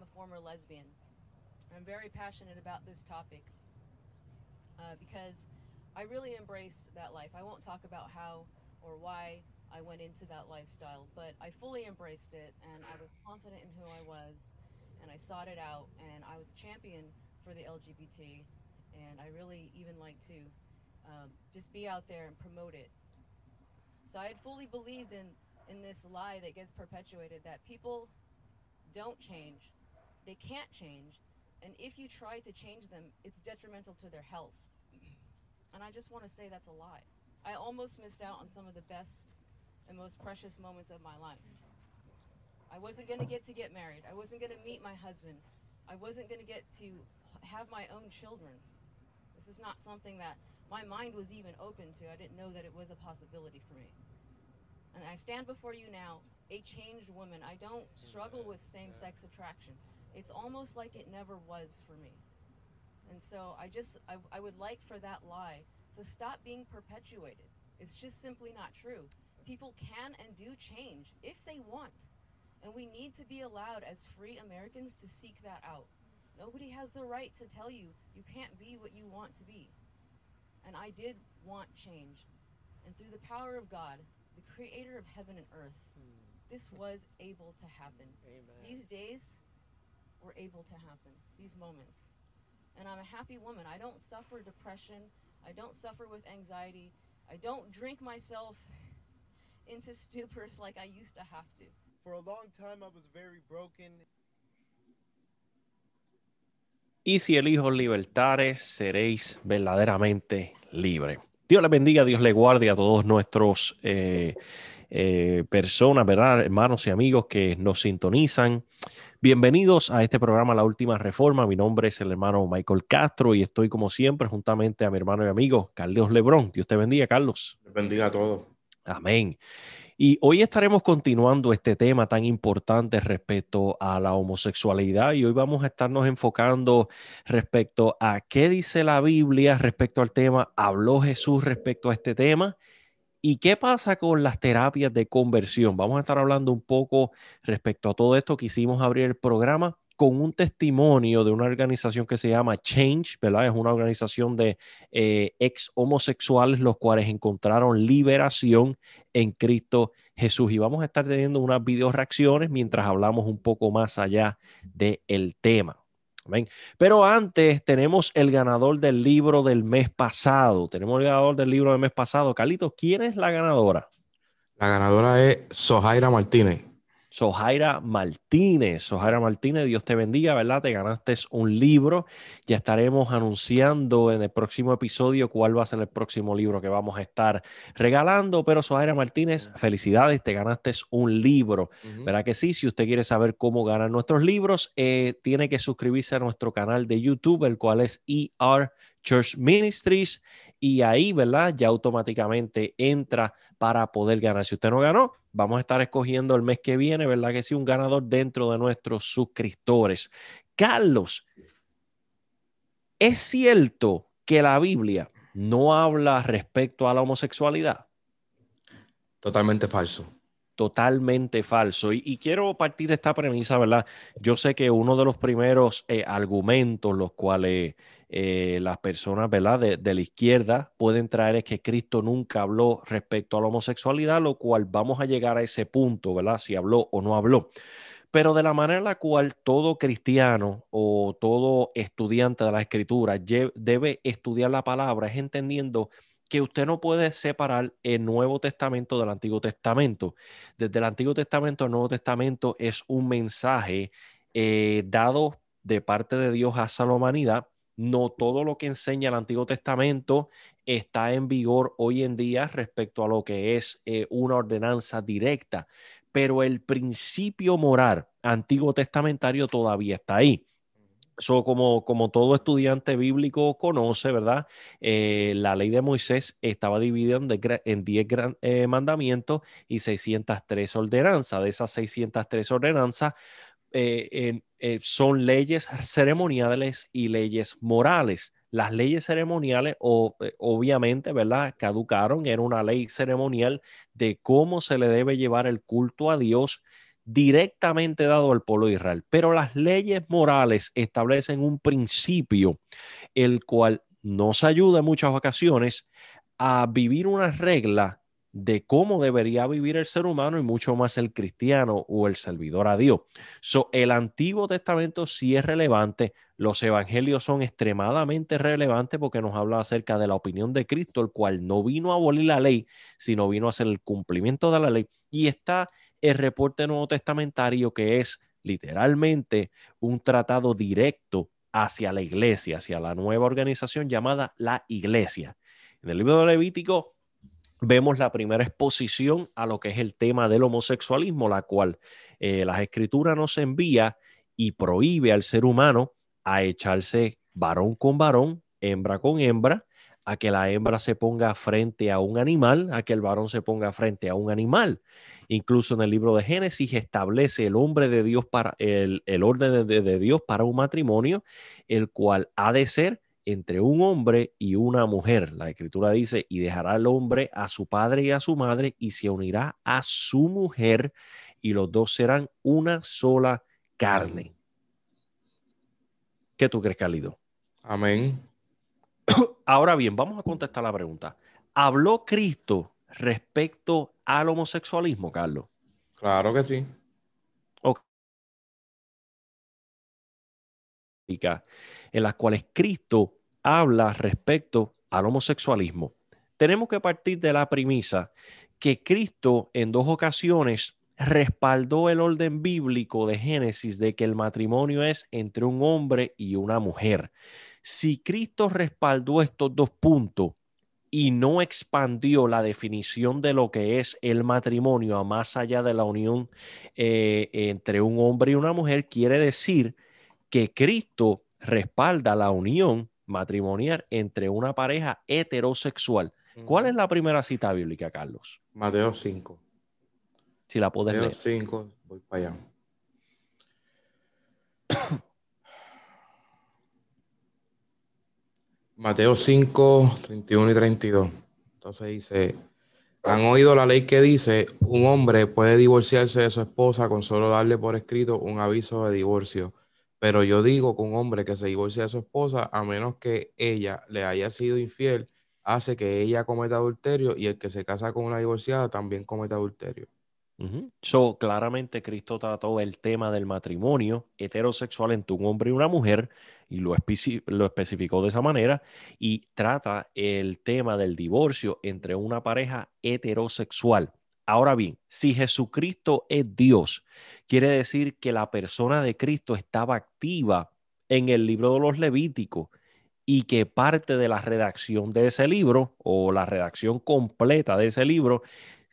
am a former lesbian. I'm very passionate about this topic uh, because I really embraced that life. I won't talk about how or why I went into that lifestyle, but I fully embraced it and I was confident in who I was and I sought it out and I was a champion for the LGBT and I really even like to um, just be out there and promote it. So I had fully believed in in this lie that gets perpetuated that people don't change, they can't change, and if you try to change them, it's detrimental to their health. And I just want to say that's a lie. I almost missed out on some of the best and most precious moments of my life. I wasn't going to get to get married. I wasn't going to meet my husband. I wasn't going to get to have my own children. This is not something that my mind was even open to. I didn't know that it was a possibility for me. And I stand before you now, a changed woman. I don't struggle with same sex attraction. It's almost like it never was for me. And so I just, I, I would like for that lie to stop being perpetuated. It's just simply not true. People can and do change if they want. And we need to be allowed as free Americans to seek that out. Nobody has the right to tell you you can't be what you want to be. And I did want change. And through the power of God, the creator of heaven and earth, hmm. this was able to happen. Amen. These days were able to happen, these moments. And I'm a happy woman. I don't suffer depression. I don't suffer with anxiety. I don't drink myself into stupors like I used to have to. For a long time, I was very broken. Y si elijo libertares, seréis verdaderamente libres. Dios les bendiga, Dios les guarde a todos nuestros eh, eh, personas, ¿verdad? Hermanos y amigos que nos sintonizan. Bienvenidos a este programa La Última Reforma. Mi nombre es el hermano Michael Castro y estoy como siempre juntamente a mi hermano y amigo Carlos Lebrón. Dios te bendiga, Carlos. Bendiga a todos. Amén. Y hoy estaremos continuando este tema tan importante respecto a la homosexualidad y hoy vamos a estarnos enfocando respecto a qué dice la Biblia respecto al tema, habló Jesús respecto a este tema y qué pasa con las terapias de conversión. Vamos a estar hablando un poco respecto a todo esto. Quisimos abrir el programa con un testimonio de una organización que se llama Change, ¿verdad? Es una organización de eh, ex homosexuales los cuales encontraron liberación en Cristo Jesús. Y vamos a estar teniendo unas video reacciones mientras hablamos un poco más allá del tema. Pero antes tenemos el ganador del libro del mes pasado. Tenemos el ganador del libro del mes pasado. Carlitos, ¿quién es la ganadora? La ganadora es Sojaira Martínez. Sojaira Martínez. Sojaira Martínez, Dios te bendiga, ¿verdad? Te ganaste un libro. Ya estaremos anunciando en el próximo episodio cuál va a ser el próximo libro que vamos a estar regalando. Pero Sojaira Martínez, felicidades, te ganaste un libro. ¿Verdad que sí? Si usted quiere saber cómo ganar nuestros libros, eh, tiene que suscribirse a nuestro canal de YouTube, el cual es ER Church Ministries. Y ahí, ¿verdad? Ya automáticamente entra para poder ganar. Si usted no ganó, vamos a estar escogiendo el mes que viene, ¿verdad? Que sí, un ganador dentro de nuestros suscriptores. Carlos, ¿es cierto que la Biblia no habla respecto a la homosexualidad? Totalmente falso. Totalmente falso. Y, quiero partir de esta premisa, ¿verdad? Yo sé que uno de los primeros eh, argumentos los cuales eh, las personas, ¿verdad? De, de la izquierda pueden traer es que Cristo nunca habló respecto a la homosexualidad, lo cual vamos a llegar a ese punto, ¿verdad? Si habló o no habló. Pero de la manera en la cual todo cristiano o todo estudiante de la escritura debe estudiar la palabra es entendiendo que usted no puede separar el Nuevo Testamento del Antiguo Testamento. Desde el Antiguo Testamento al Nuevo Testamento es un mensaje eh, dado de parte de Dios hacia la humanidad. No todo lo que enseña el Antiguo Testamento está en vigor hoy en día respecto a lo que es eh, una ordenanza directa, pero el principio moral antiguo testamentario todavía está ahí. So, como, como todo estudiante bíblico conoce, ¿verdad? Eh, la ley de Moisés estaba dividida en, de- en 10 gran- eh, mandamientos y 603 ordenanzas. De esas 603 ordenanzas eh, son leyes ceremoniales y leyes morales. Las leyes ceremoniales, obviamente, ¿verdad? Caducaron. Era una ley ceremonial de cómo se le debe llevar el culto a Dios directamente dado al pueblo de Israel. Pero las leyes morales establecen un principio el cual nos ayuda en muchas ocasiones a vivir una regla de cómo debería vivir el ser humano y mucho más el cristiano o el servidor a Dios. So, el Antiguo Testamento sí es relevante, los evangelios son extremadamente relevantes porque nos habla acerca de la opinión de Cristo, el cual no vino a abolir la ley, sino vino a hacer el cumplimiento de la ley. Y está el reporte nuevo testamentario que es literalmente un tratado directo hacia la iglesia, hacia la nueva organización llamada la iglesia. En el libro de Levítico vemos la primera exposición a lo que es el tema del homosexualismo, la cual eh, las escrituras nos envía y prohíbe al ser humano a echarse varón con varón, hembra con hembra, a que la hembra se ponga frente a un animal, a que el varón se ponga frente a un animal. Incluso en el libro de Génesis establece el hombre de Dios para el, el orden de, de Dios para un matrimonio, el cual ha de ser entre un hombre y una mujer. La escritura dice, y dejará el hombre a su padre y a su madre y se unirá a su mujer y los dos serán una sola carne. ¿Qué tú crees, Calido? Amén. Ahora bien, vamos a contestar la pregunta. ¿Habló Cristo respecto al homosexualismo, Carlos? Claro que sí. en las cuales Cristo habla respecto al homosexualismo. Tenemos que partir de la premisa que Cristo en dos ocasiones respaldó el orden bíblico de Génesis de que el matrimonio es entre un hombre y una mujer. Si Cristo respaldó estos dos puntos y no expandió la definición de lo que es el matrimonio a más allá de la unión eh, entre un hombre y una mujer, quiere decir que Cristo respalda la unión matrimonial entre una pareja heterosexual. ¿Cuál es la primera cita bíblica, Carlos? Mateo 5. Si la puedes Mateo leer. 5, voy para allá. Mateo 5, 31 y 32. Entonces dice, han oído la ley que dice, un hombre puede divorciarse de su esposa con solo darle por escrito un aviso de divorcio. Pero yo digo que un hombre que se divorcia de su esposa, a menos que ella le haya sido infiel, hace que ella cometa adulterio y el que se casa con una divorciada también cometa adulterio. So, claramente Cristo trató el tema del matrimonio heterosexual entre un hombre y una mujer y lo, lo especificó de esa manera y trata el tema del divorcio entre una pareja heterosexual. Ahora bien, si Jesucristo es Dios, quiere decir que la persona de Cristo estaba activa en el libro de los Levíticos y que parte de la redacción de ese libro o la redacción completa de ese libro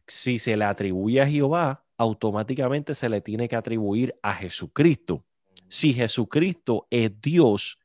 si se le atribuye a Jehová, automáticamente se le tiene que atribuir a Jesucristo. Si Jesucristo es Dios,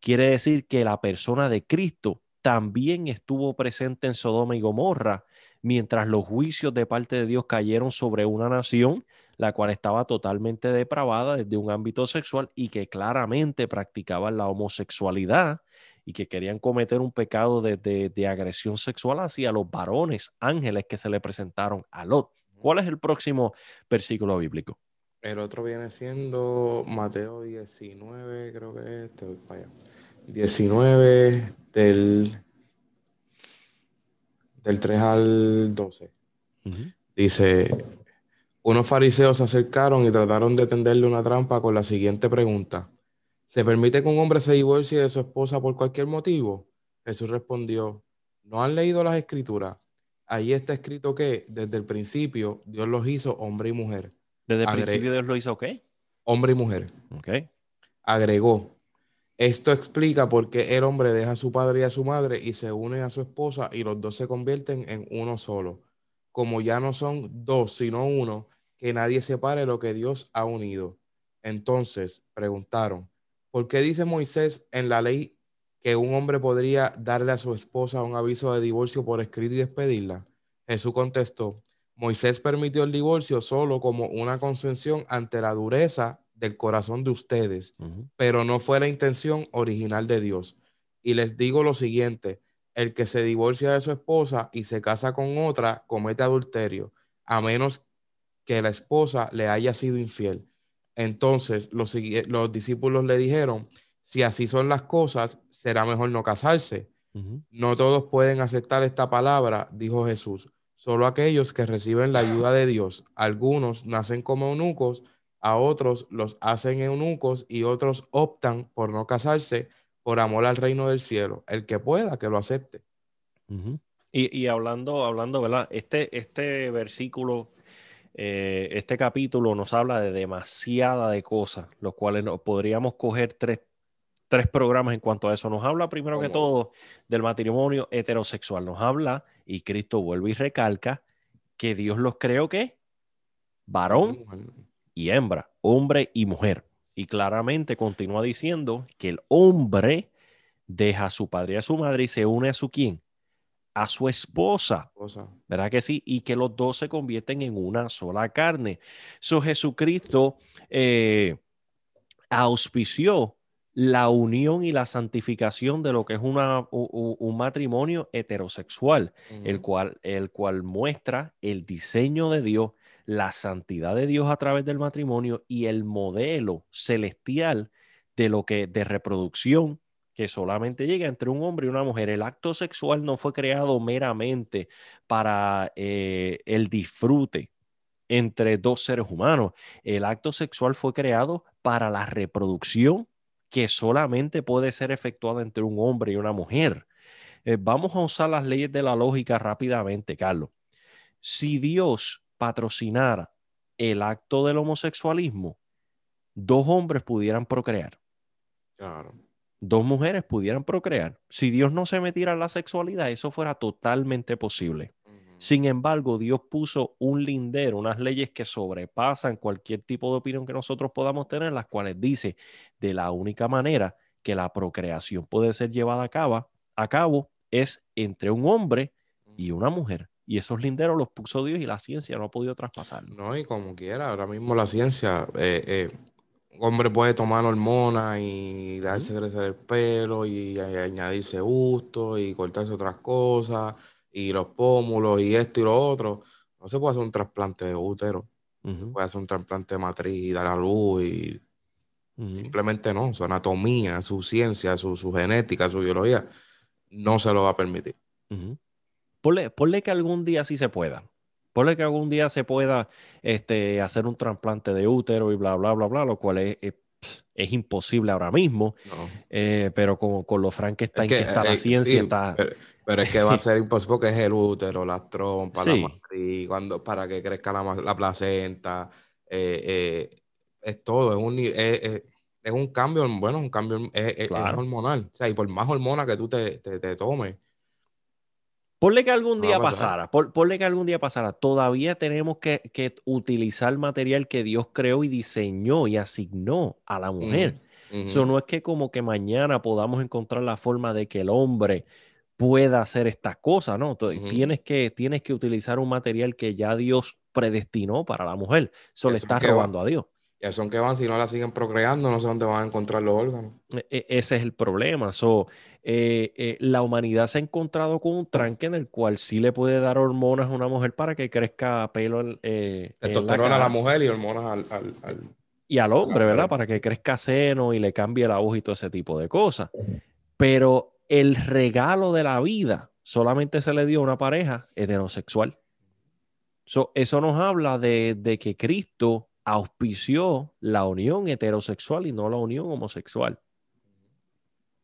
quiere decir que la persona de Cristo también estuvo presente en Sodoma y Gomorra, mientras los juicios de parte de Dios cayeron sobre una nación, la cual estaba totalmente depravada desde un ámbito sexual y que claramente practicaban la homosexualidad y que querían cometer un pecado de, de- de agresión sexual hacia los varones, ángeles que se le presentaron a Lot. ¿Cuál es el próximo versículo bíblico? El otro viene siendo Mateo 19, creo que es, este, voy para allá. 19 del, del 3 al 12. Dice, unos fariseos se acercaron y trataron de tenderle una trampa con la siguiente pregunta. ¿Se permite que un hombre se divorcie de su esposa por cualquier motivo? Jesús respondió, ¿no han leído las escrituras? Ahí está escrito que desde el principio Dios los hizo hombre y mujer. Desde el Agre- principio Dios lo hizo, ¿ok? Hombre y mujer. Ok. Agregó, esto explica por qué el hombre deja a su padre y a su madre y se une a su esposa y los dos se convierten en uno solo. Como ya no son dos, sino uno, que nadie separe lo que Dios ha unido. Entonces preguntaron, ¿por qué dice Moisés en la ley que un hombre podría darle a su esposa un aviso de divorcio por escrito y despedirla? Jesús contestó, Moisés permitió el divorcio solo como una concesión ante la dureza del corazón de ustedes pero no fue la intención original de Dios. Y les digo lo siguiente, el que se divorcia de su esposa y se casa con otra comete adulterio, a menos que la esposa le haya sido infiel. Entonces los, sigui- los discípulos le dijeron, si así son las cosas, será mejor no casarse. No todos pueden aceptar esta palabra, dijo Jesús, solo aquellos que reciben la ayuda de Dios. Algunos nacen como eunucos, a otros los hacen eunucos y otros optan por no casarse por amor al reino del cielo. El que pueda, que lo acepte. Y, y hablando, hablando, ¿verdad? Este, este versículo, eh, este capítulo nos habla de demasiada de cosas, los cuales no- podríamos coger tres, tres programas en cuanto a eso. Nos habla primero que todo del matrimonio heterosexual. Nos habla, y Cristo vuelve y recalca, que Dios los creó ¿qué? Varón y hembra, hombre y mujer. Y claramente continúa diciendo que el hombre deja a su padre y a su madre y se une a su quién? A su esposa. ¿Verdad que sí? Y que los dos se convierten en una sola carne. So Jesucristo eh, auspició la unión y la santificación de lo que es una, un matrimonio heterosexual el cual, el cual muestra el diseño de Dios, la santidad de Dios a través del matrimonio y el modelo celestial de lo que de reproducción que solamente llega entre un hombre y una mujer. El acto sexual no fue creado meramente para eh, el disfrute entre dos seres humanos. El acto sexual fue creado para la reproducción que solamente puede ser efectuada entre un hombre y una mujer. Eh, vamos a usar las leyes de la lógica rápidamente, Carlos. Si Dios patrocinara el acto del homosexualismo, dos hombres pudieran procrear, Claro. Dos mujeres pudieran procrear. Si Dios no se metiera en la sexualidad, eso fuera totalmente posible. Sin embargo, Dios puso un lindero, unas leyes que sobrepasan cualquier tipo de opinión que nosotros podamos tener, las cuales dice de la única manera que la procreación puede ser llevada a cabo, a cabo es entre un hombre y una mujer. Y esos linderos los puso Dios y la ciencia no ha podido traspasarlo. No, y como quiera, ahora mismo la ciencia, eh, eh, hombre puede tomar hormonas y darse crecer el pelo y, a- añadirse gusto y cortarse otras cosas y los pómulos y esto y lo otro. No se puede hacer un trasplante de útero, puede hacer un trasplante de matriz y dar a luz y simplemente no, su anatomía, su ciencia, su, su genética, su biología, no se lo va a permitir. Ujú. Ponle, ponle que algún día sí se pueda. Ponle que algún día se pueda este, hacer un trasplante de útero y bla, bla, bla, bla, lo cual es, es, imposible ahora mismo, No. eh, pero con, con lo Frankenstein Es que, que, está la eh, ciencia, sí, está... pero, pero es que va a ser imposible porque es el útero, las trompas, Sí. la matriz, cuando, para que crezca la, placenta, eh, eh, es todo, es un, es, es- un cambio, bueno, un cambio es Claro. hormonal. O sea, y por más hormona que tú te, te, te tomes, Ponle que algún va día pasara, pon- ponle que algún día pasara, todavía tenemos que, que utilizar material que Dios creó y diseñó y asignó a la mujer. Eso no es que como que mañana podamos encontrar la forma de que el hombre pueda hacer estas cosas, ¿no? Ujú. tienes, que, tienes que utilizar un material que ya Dios predestinó para la mujer. Eso le Eso está que va. robando a Dios. ya son que van, si no la siguen procreando, no sé dónde van a encontrar los órganos. E- e- ese es el problema. So, eh, eh, la humanidad se ha encontrado con un tranque en el cual sí le puede dar hormonas a una mujer para que crezca pelo en, eh, en la Testosterona a la mujer y hormonas al, al- al- y al hombre. ¿verdad? Para que crezca seno y le cambie la voz y todo ese tipo de cosas. Pero el regalo de la vida solamente se le dio a una pareja heterosexual. So, eso nos habla de, de que Cristo auspició la unión heterosexual y no la unión homosexual.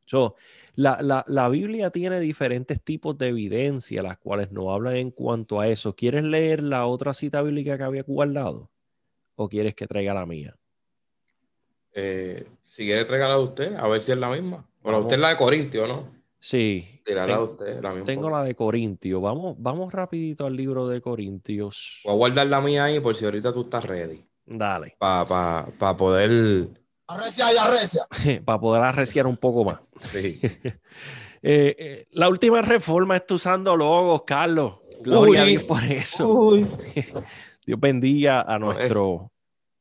So, la, la- la Biblia tiene diferentes tipos de evidencia, las cuales nos hablan en cuanto a eso. ¿Quieres leer la otra cita bíblica que había guardado? ¿O quieres que traiga la mía? Eh, si quiere, tráigala de usted, a ver si es la misma. O la Vamos. usted es la de Corintio, ¿no? Sí, Tirarla de ten- usted, la misma. tengo la de Corintio. Vamos, vamos rapidito al libro de Corintios. Voy a guardar la mía ahí por si ahorita tú estás ready. Dale, Para poder. Arrecia y arrecia. para poder arreciar un poco más. Sí. Eh, eh, la última reforma está usando logos, Carlos. Gloria a Uy. Dios por eso. Uy. Dios bendiga a No, es- nuestro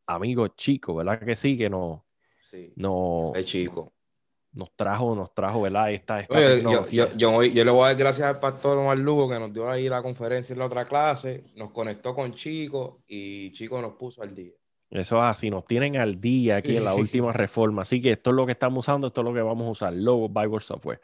amigo chico, ¿verdad que sí? Que no, Sí. no, Es chico. nos trajo, nos trajo, ¿verdad? Esta, esta Oye, yo, yo, yo, yo le voy a dar gracias al pastor Omar Lugo que nos dio ahí la conferencia en la otra clase, nos conectó con Chico y Chico nos puso al día. Eso es así, nos tienen al día aquí en la última reforma. Así que esto es lo que estamos usando, esto es lo que vamos a usar. Logo Bible Software.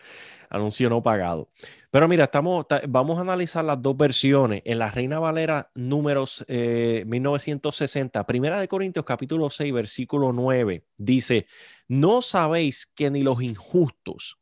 Anuncio no pagado. Pero mira, estamos, ta- vamos a analizar las dos versiones. En la Reina Valera números eh, 1960, Primera de Corintios capítulo 6, versículo 9, dice, no sabéis que ni los injustos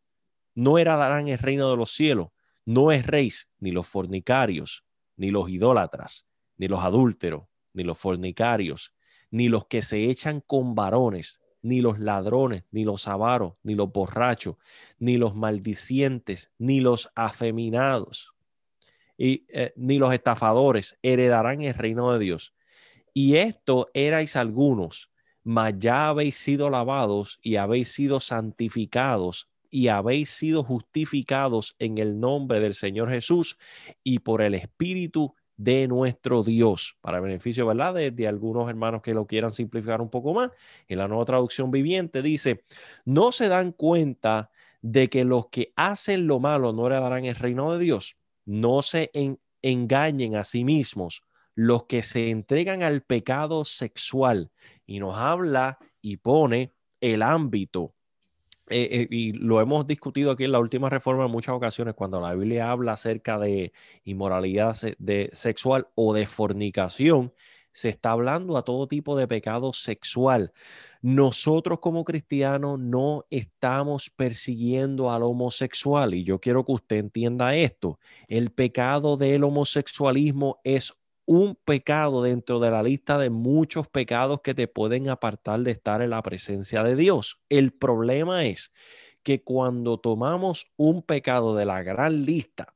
no heredarán el reino de los cielos, no erréis ni los fornicarios, ni los idólatras, ni los adúlteros, ni los fornicarios, ni los que se echan con varones, ni los ladrones, ni los avaros, ni los borrachos, ni los maldicientes, ni los afeminados, eh, ni los estafadores heredarán el reino de Dios. Y esto erais algunos, mas ya habéis sido lavados y habéis sido santificados y habéis sido justificados en el nombre del Señor Jesús y por el Espíritu de nuestro Dios, para beneficio, ¿verdad? De, de algunos hermanos que lo quieran simplificar un poco más. En la nueva traducción viviente dice, no se dan cuenta de que los que hacen lo malo no heredarán el reino de Dios. No se en- engañen a sí mismos los que se entregan al pecado sexual. Y nos habla y pone el ámbito eh, eh, y lo hemos discutido aquí en la última reforma en muchas ocasiones, cuando la Biblia habla acerca de inmoralidad de sexual o de fornicación, se está hablando a todo tipo de pecado sexual. Nosotros como cristianos no estamos persiguiendo al homosexual y yo quiero que usted entienda esto. El pecado del homosexualismo es un pecado dentro de la lista de muchos pecados que te pueden apartar de estar en la presencia de Dios. El problema es que cuando tomamos un pecado de la gran lista,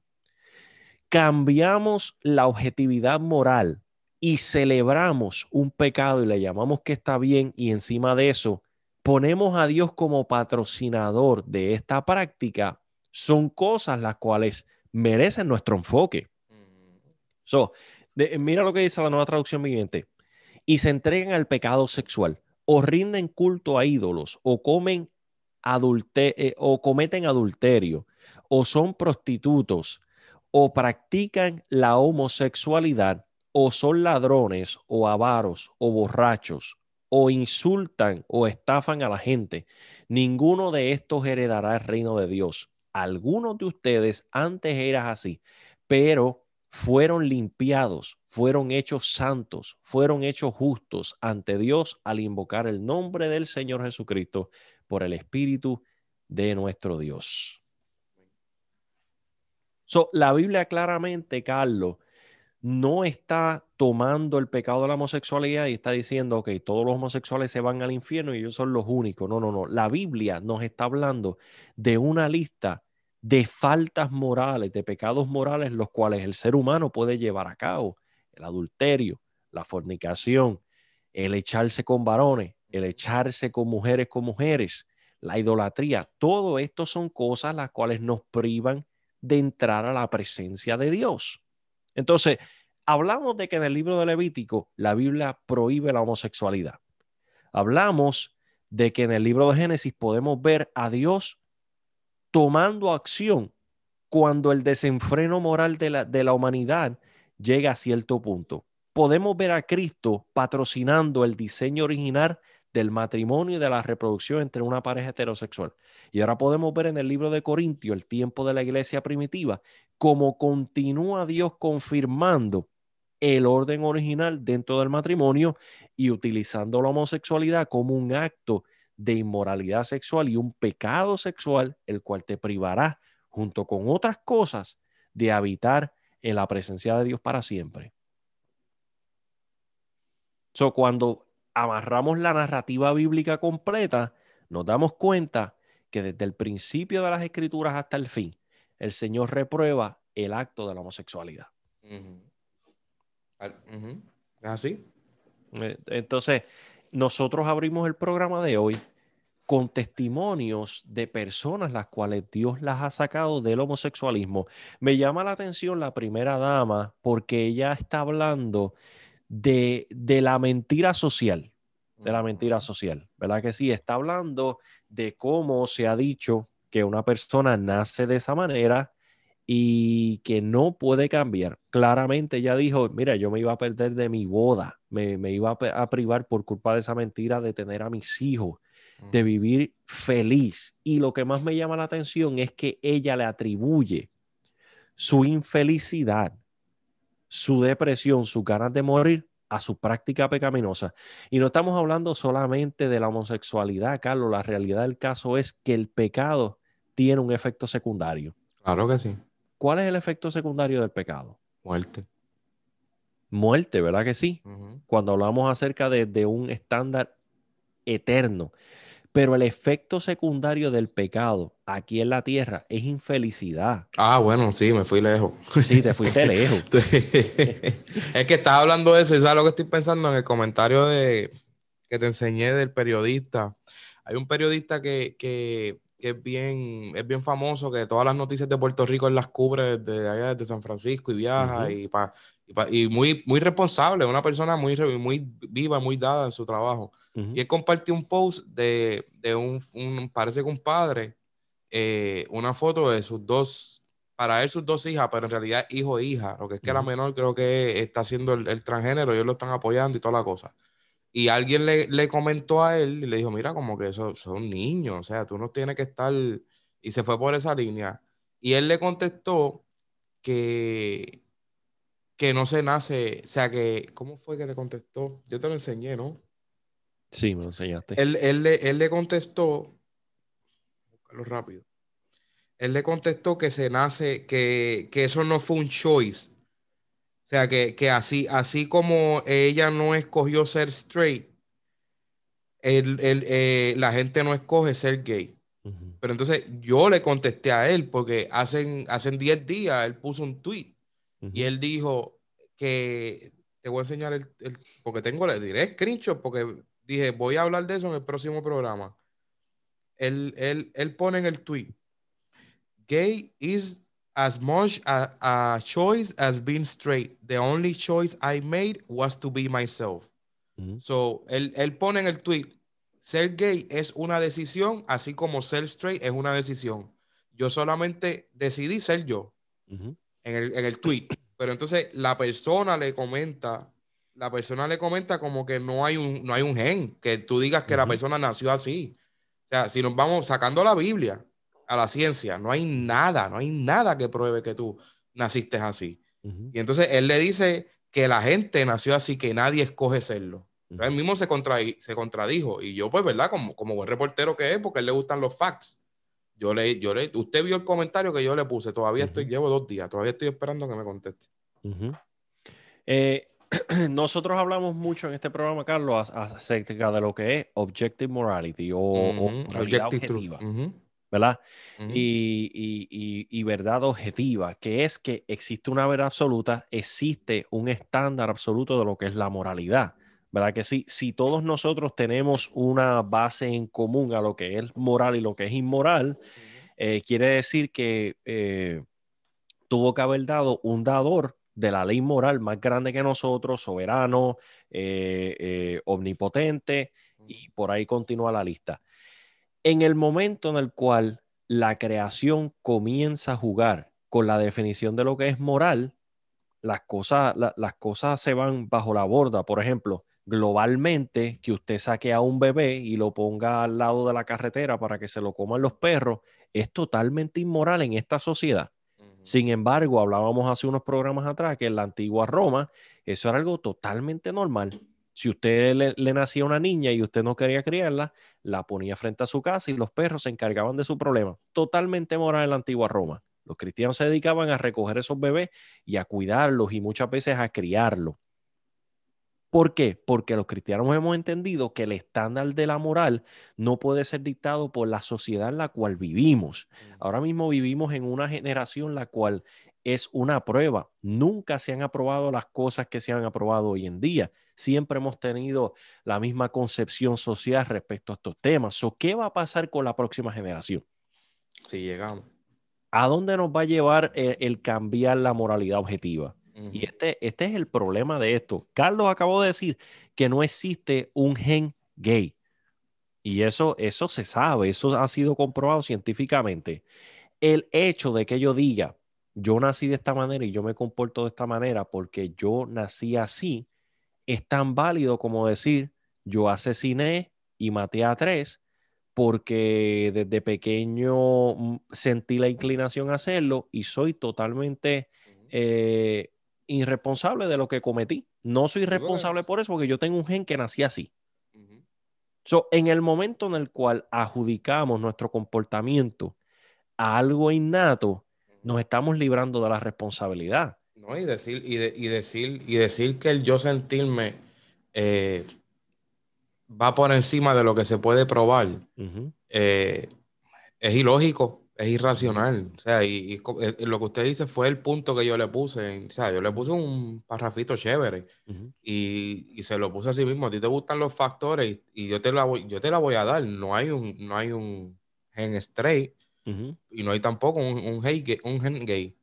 cambiamos la objetividad moral y celebramos un pecado y le llamamos que está bien y encima de eso ponemos a Dios como patrocinador de esta práctica, son cosas las cuales merecen nuestro enfoque. So, de- mira lo que dice la nueva traducción viviente. Y se entregan al pecado sexual, o rinden culto a ídolos, o comen adulte eh, o cometen adulterio, o son prostitutos, o practican la homosexualidad, o son ladrones, o avaros, o borrachos, o insultan o estafan a la gente. Ninguno de estos heredará el reino de Dios. Algunos de ustedes antes eran así, pero fueron limpiados, fueron hechos santos, fueron hechos justos ante Dios al invocar el nombre del Señor Jesucristo por el Espíritu de nuestro Dios. So, la Biblia claramente, Carlos, no está tomando el pecado de la homosexualidad y está diciendo, ok, todos los homosexuales se van al infierno y ellos son los únicos. No, no, no. La Biblia nos está hablando de una lista de faltas morales, de pecados morales, los cuales el ser humano puede llevar a cabo. El adulterio, la fornicación, el echarse con varones, el echarse con mujeres con mujeres, la idolatría. Todo esto son cosas las cuales nos privan de entrar a la presencia de Dios. Entonces, hablamos de que en el libro de Levítico la Biblia prohíbe la homosexualidad. Hablamos de que en el libro de Génesis podemos ver a Dios tomando acción cuando el desenfreno moral de la, de la humanidad llega a cierto punto. Podemos ver a Cristo patrocinando el diseño original del matrimonio y de la reproducción entre una pareja heterosexual. Y ahora podemos ver en el libro de Corintio, el tiempo de la iglesia primitiva, cómo continúa Dios confirmando el orden original dentro del matrimonio y utilizando la homosexualidad como un acto de inmoralidad sexual y un pecado sexual, el cual te privará, junto con otras cosas, de habitar en la presencia de Dios para siempre. So, cuando amarramos la narrativa bíblica completa, nos damos cuenta que desde el principio de las escrituras hasta el fin, el Señor reprueba el acto de la homosexualidad. ¿Es así? Eh, Entonces, nosotros abrimos el programa de hoy con testimonios de personas las cuales Dios las ha sacado del homosexualismo. Me llama la atención la primera dama porque ella está hablando de, de la mentira social. de la mentira social, ¿verdad que sí? Está hablando de cómo se ha dicho que una persona nace de esa manera y que no puede cambiar. Claramente ella dijo, mira, yo me iba a perder de mi boda, me, me iba a, privar por culpa de esa mentira de tener a mis hijos, de vivir feliz. Y lo que más me llama la atención es que ella le atribuye su infelicidad, su depresión, sus ganas de morir a su práctica pecaminosa. Y no estamos hablando solamente de la homosexualidad, Carlos. La realidad del caso es que el pecado tiene un efecto secundario. Claro que sí. ¿Cuál es el efecto secundario del pecado? Muerte. Muerte, ¿verdad que sí? Cuando hablamos acerca de, de un estándar eterno. Pero el efecto secundario del pecado aquí en la tierra es infelicidad. Ah, bueno, sí, me fui lejos. Sí, te fuiste lejos. es que estaba hablando de eso y sabes lo que estoy pensando en el comentario de, que te enseñé del periodista. Hay un periodista que, que, que es, bien, es bien famoso, que todas las noticias de Puerto Rico él las cubre desde allá, desde San Francisco y viaja Ujú. y, pa- y, pa- y muy, muy responsable, una persona muy, muy viva, muy dada en su trabajo. Ujú. Y él compartió un post de, de un, un- parece que un padre, eh, una foto de sus dos, para él sus dos hijas, pero en realidad hijo e hija, lo que es que la Ujú. menor creo que está haciendo el, el transgénero, ellos lo están apoyando y toda la cosa. Y alguien le, le comentó a él y le dijo, mira, como que eso son niños, o sea, tú no tienes que estar, y se fue por esa línea. Y él le contestó que, que no se nace, o sea, que, ¿cómo fue que le contestó? Yo te lo enseñé, ¿no? Sí, me lo enseñaste. Él, él le, él le contestó, buscarlo rápido. Él le contestó que se nace, que, que eso no fue un choice. O sea, que, que así, así como ella no escogió ser straight, él- él, eh, la gente no escoge ser gay. Pero entonces yo le contesté a él porque hacen, hacen 10 días él puso un tweet y él dijo que te voy a enseñar el, el- porque tengo, le diré screenshot porque dije, voy a hablar de eso en el próximo programa. Él, él, él pone en el tweet, gay is as much a, a choice as being straight. The only choice I made was to be myself. So, él, él pone en el tweet, ser gay es una decisión, así como ser straight es una decisión. Yo solamente decidí ser yo en el, en el tweet. Pero entonces la persona le comenta, la persona le comenta como que no hay un, no hay un gen, que tú digas que la persona nació así. O sea, si nos vamos sacando la Biblia a la ciencia, no hay nada, no hay nada que pruebe que tú naciste así. Y entonces él le dice que la gente nació así, que nadie escoge serlo. Entonces, él mismo se, contradi- se contradijo. Y yo, pues, ¿verdad? Como, como buen reportero que es, porque a él le gustan los facts. Yo le, yo le, usted vio el comentario que yo le puse. Todavía estoy, llevo dos días. Todavía estoy esperando que me conteste. Eh, nosotros hablamos mucho en este programa, Carlos, acerca de lo que es objective morality o, o Ujú, moralidad objective truth. objetiva, ¿verdad? Y, y- y- y verdad objetiva, que es que existe una verdad absoluta, existe un estándar absoluto de lo que es la moralidad, ¿verdad? Que sí, si todos nosotros tenemos una base en común a lo que es moral y lo que es inmoral, eh, quiere decir que eh, tuvo que haber dado un dador de la ley moral más grande que nosotros, soberano, eh, omnipotente, y por ahí continúa la lista. En el momento en el cual la creación comienza a jugar con la definición de lo que es moral, las cosas, la- las cosas se van bajo la borda. Por ejemplo, globalmente, que usted saque a un bebé y lo ponga al lado de la carretera para que se lo coman los perros, es totalmente inmoral en esta sociedad. Sin embargo, hablábamos hace unos programas atrás que en la antigua Roma eso era algo totalmente normal. Si usted le, le nacía una niña y usted no quería criarla, la ponía frente a su casa y los perros se encargaban de su problema. Totalmente moral en la antigua Roma. Los cristianos se dedicaban a recoger esos bebés y a cuidarlos y muchas veces a criarlos. ¿Por qué? Porque los cristianos hemos entendido que el estándar de la moral no puede ser dictado por la sociedad en la cual vivimos. Ahora mismo vivimos en una generación la cual es una prueba. Nunca se han aprobado las cosas que se han aprobado hoy en día. Siempre hemos tenido la misma concepción social respecto a estos temas. So, ¿Qué va a pasar con la próxima generación? Sí, llegamos. ¿A dónde nos va a llevar el, el cambiar la moralidad objetiva? Y este, este es el problema de esto. Carlos acabó de decir que no existe un gen gay. Y eso, eso se sabe, eso ha sido comprobado científicamente. El hecho de que yo diga, yo nací de esta manera y yo me comporto de esta manera porque yo nací así, es tan válido como decir, yo asesiné y maté a tres porque desde pequeño mm, sentí la inclinación a hacerlo y soy totalmente eh, irresponsable de lo que cometí. No soy responsable por eso porque yo tengo un gen que nací así. So, en el momento en el cual adjudicamos nuestro comportamiento a algo innato, nos estamos librando de la responsabilidad. No, y decir, y, y decir, y decir que el yo sentirme eh, va por encima de lo que se puede probar eh, es ilógico, es irracional. O sea, y, eh, lo que usted dice fue el punto que yo le puse. O sea, yo le puse un parrafito chévere y, se lo puse así mismo. A ti te gustan los factores y, yo, te la voy, yo te la voy a dar. No hay un, no hay un gen straight y no hay tampoco un, un, un gen gay.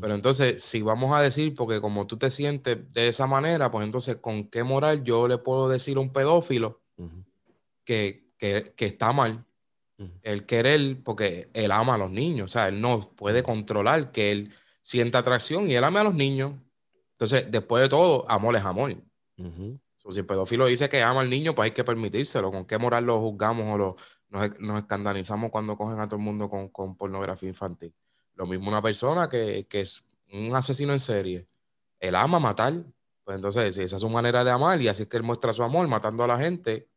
Pero entonces, si vamos a decir, porque como tú te sientes de esa manera, pues entonces, ¿con qué moral yo le puedo decir a un pedófilo que, está mal? El querer, porque él ama a los niños, o sea, él no puede controlar que él sienta atracción y él ama a los niños. Entonces, después de todo, amor es amor. si el pedófilo dice que ama al niño, pues hay que permitírselo. ¿Con qué moral lo juzgamos o lo, nos, escandalizamos cuando cogen a todo el mundo con, con pornografía infantil? Lo mismo una persona que, es un asesino en serie. Él ama matar. Pues entonces, si esa es su manera de amar y así es que él muestra su amor matando a la gente,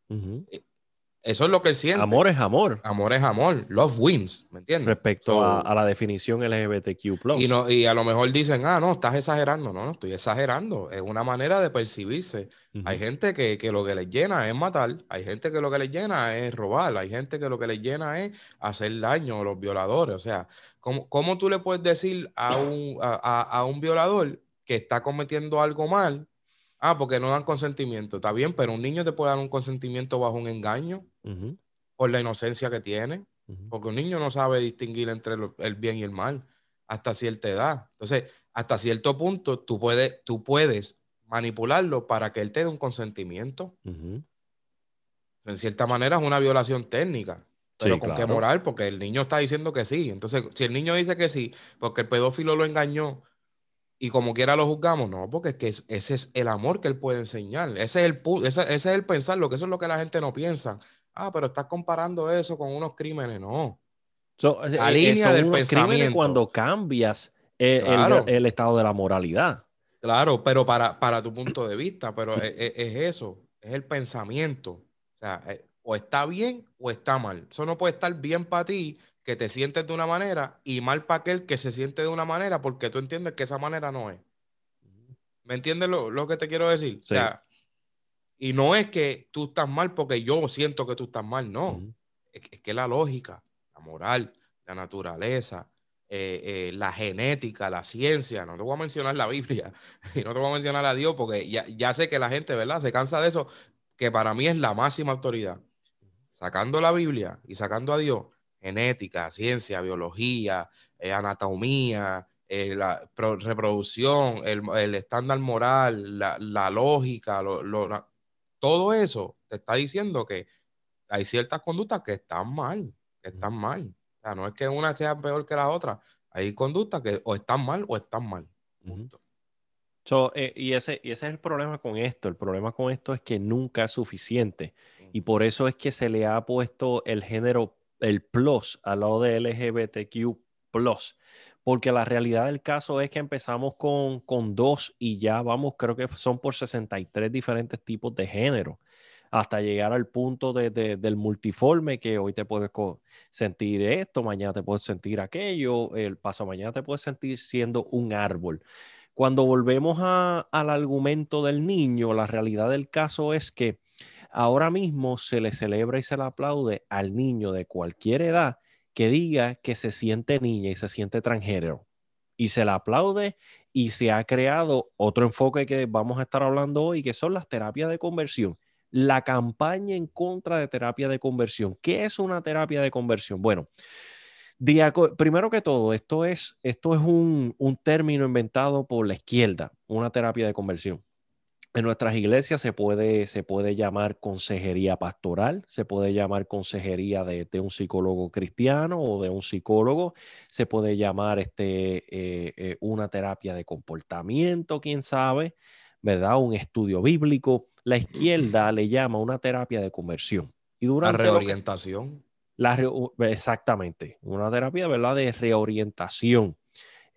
eso es lo que él siente. Amor es amor. Amor es amor. Love wins, ¿me entiendes? Respecto a, la definición LGBTQ. Y, no, y a lo mejor dicen, ah, no, estás exagerando. No, no estoy exagerando. Es una manera de percibirse. Hay gente que, lo que les llena es matar. Hay gente que lo que les llena es robar. Hay gente que lo que les llena es hacer daño a los violadores. O sea, ¿cómo, cómo tú le puedes decir a un, a un violador que está cometiendo algo mal Ah, porque no dan consentimiento. Está bien, pero un niño te puede dar un consentimiento bajo un engaño por la inocencia que tiene. Porque un niño no sabe distinguir entre el bien y el mal hasta cierta edad. Entonces, hasta cierto punto, tú puedes, tú puedes manipularlo para que él te dé un consentimiento. En cierta manera es una violación técnica. Pero con qué moral, porque el niño está diciendo que sí. Entonces, si el niño dice que sí, porque el pedófilo lo engañó y como quiera lo juzgamos, no, porque es que ese es el amor que él puede enseñar. Ese es el, ese, ese es el pensarlo, que eso es lo que la gente no piensa. Ah, pero estás comparando eso con unos crímenes, no. la línea del pensamiento. cuando cambias el, estado de la moralidad. Claro, pero para, para tu punto de vista, pero es, es, eso, es el pensamiento. O sea, eh, o está bien o está mal. Eso no puede estar bien para ti que te sientes de una manera y mal para aquel que se siente de una manera porque tú entiendes que esa manera no es. ¿Me entiendes lo, que te quiero decir? O sea, y no es que tú estás mal porque yo siento que tú estás mal, no. es, que la lógica, la moral, la naturaleza, eh, eh, la genética, la ciencia, no te voy a mencionar la Biblia y no te voy a mencionar a Dios porque ya, ya sé que la gente, ¿verdad? Se cansa de eso, que para mí es la máxima autoridad. Sacando la Biblia y sacando a Dios, genética, ciencia, biología, eh, anatomía, eh, la reproducción, el, estándar moral, la, lógica, todo eso te está diciendo que hay ciertas conductas que están mal, que están mal. O sea, no es que una sea peor que la otra, hay conductas que o están mal o están mal. Eh, y, ese, y ese es el problema con esto. El problema con esto es que nunca es suficiente. Y por eso es que se le ha puesto el género el plus al lado de LGBTQ plus, porque la realidad del caso es que empezamos con, con dos y ya vamos, creo que son por 63 diferentes tipos de género, hasta llegar al punto de, del multiforme que hoy te puedes sentir esto, mañana te puedes sentir aquello, el paso mañana te puedes sentir siendo un árbol. Cuando volvemos al argumento del niño, la realidad del caso es que Ahora mismo se le celebra y se le aplaude al niño de cualquier edad que diga que se siente niña y se siente transgénero. Y se le aplaude y se ha creado otro enfoque que vamos a estar hablando hoy, que son las terapias de conversión. La campaña en contra de terapia de conversión. ¿Qué es una terapia de conversión? Bueno, primero que todo, esto es, esto es un, un término inventado por la izquierda, una terapia de conversión En nuestras iglesias se puede, se puede llamar consejería pastoral, se puede llamar consejería de, de un psicólogo cristiano o de un psicólogo, se puede llamar este, eh, eh, una terapia de comportamiento, quién sabe, ¿verdad? Un estudio bíblico. La izquierda le llama una terapia de conversión. Y La durante que- reorientación. la re- exactamente, una terapia, ¿verdad? De reorientación,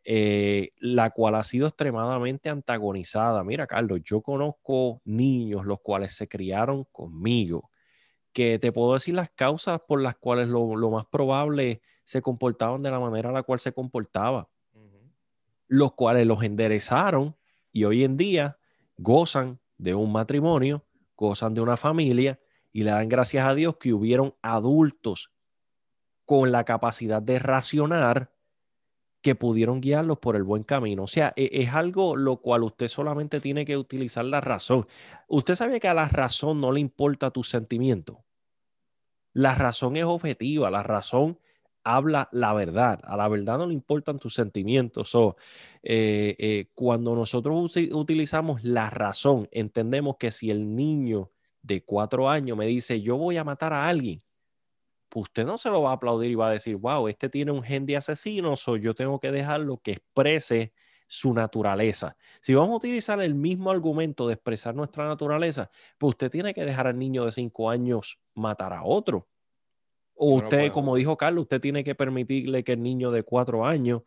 eh, la cual ha sido extremadamente antagonizada. Mira, Carlos, yo conozco niños los cuales se criaron conmigo, que te puedo decir las causas por las cuales lo, lo más probable se comportaban de la manera a la cual se comportaba, los cuales los enderezaron y hoy en día gozan de un matrimonio, gozan de una familia y le dan gracias a Dios que hubieron adultos con la capacidad de racionar que pudieron guiarlos por el buen camino. O sea, e- es algo lo cual usted solamente tiene que utilizar la razón. Usted sabe que a la razón no le importa tu sentimiento. La razón es objetiva, la razón habla la verdad. A la verdad no le importan tus sentimientos. So, eh, eh, cuando nosotros utilizamos la razón, entendemos que si el niño de cuatro años me dice, yo voy a matar a alguien, pues usted no se lo va a aplaudir y va a decir, wow, este tiene un gen de asesino, so yo tengo que dejarlo que exprese su naturaleza. Si vamos a utilizar el mismo argumento de expresar nuestra naturaleza, pues usted tiene que dejar al niño de cinco años matar a otro. O usted, puede como dijo Carlos, usted tiene que permitirle que el niño de cuatro años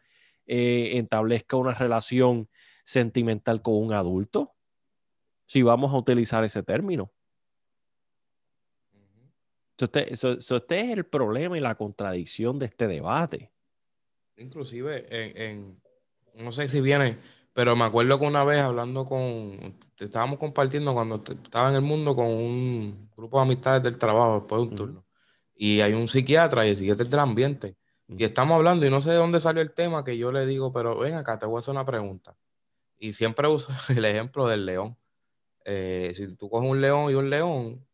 eh, establezca una relación sentimental con un adulto. Si vamos a utilizar ese término. So, este, so- so este es el problema y la contradicción de este debate. Inclusive en, en- no sé si viene, pero me acuerdo que una vez hablando con, te estábamos compartiendo cuando estaba en el mundo con un grupo de amistades del trabajo después de un turno. Y hay un psiquiatra y el psiquiatra del ambiente. Y estamos hablando y no sé de dónde salió el tema que yo le digo, pero ven acá, te voy a hacer una pregunta. Y siempre uso el ejemplo del león. Eh, si tú coges un león y un león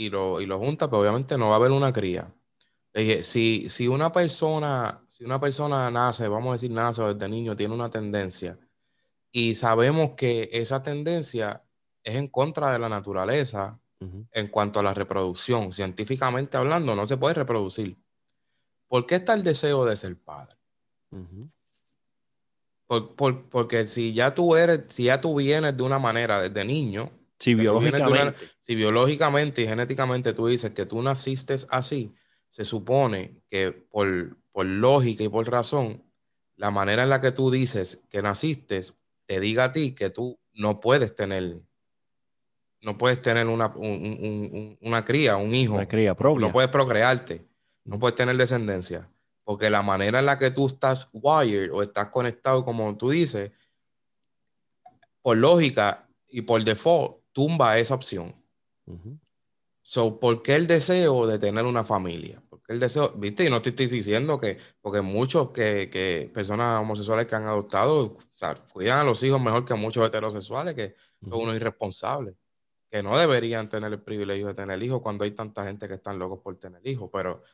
y lo, y lo juntas, pues obviamente no va a haber una cría. Le dije, si, si una persona, si una persona nace, vamos a decir nace desde niño, tiene una tendencia y sabemos que esa tendencia es en contra de la naturaleza en cuanto a la reproducción, científicamente hablando, no se puede reproducir. ¿Por qué está el deseo de ser padre? Por- por- porque si ya tú eres, si ya tú vienes de una manera desde niño, Tú una- biológicamente. si biológicamente y genéticamente tú dices que tú naciste así, se supone que por, por lógica y por razón, la manera en la que tú dices que naciste te diga a ti que tú no puedes tener, no puedes tener una, un- un- un- una cría, un hijo, Una cría no, propia. no puedes procrearte, no puedes tener descendencia, porque la manera en la que tú estás wired o estás conectado, como tú dices, por lógica y por default, tumba esa opción. Ujú. So, ¿por qué el deseo de tener una familia? ¿Por qué el deseo? Viste, y no te estoy diciendo que, porque muchos que, que personas homosexuales que han adoptado, o sea, cuidan a los hijos mejor que muchos heterosexuales, que son Ujú. unos irresponsables, que no deberían tener el privilegio de tener hijos cuando hay tanta gente que están locos por tener hijos. Pero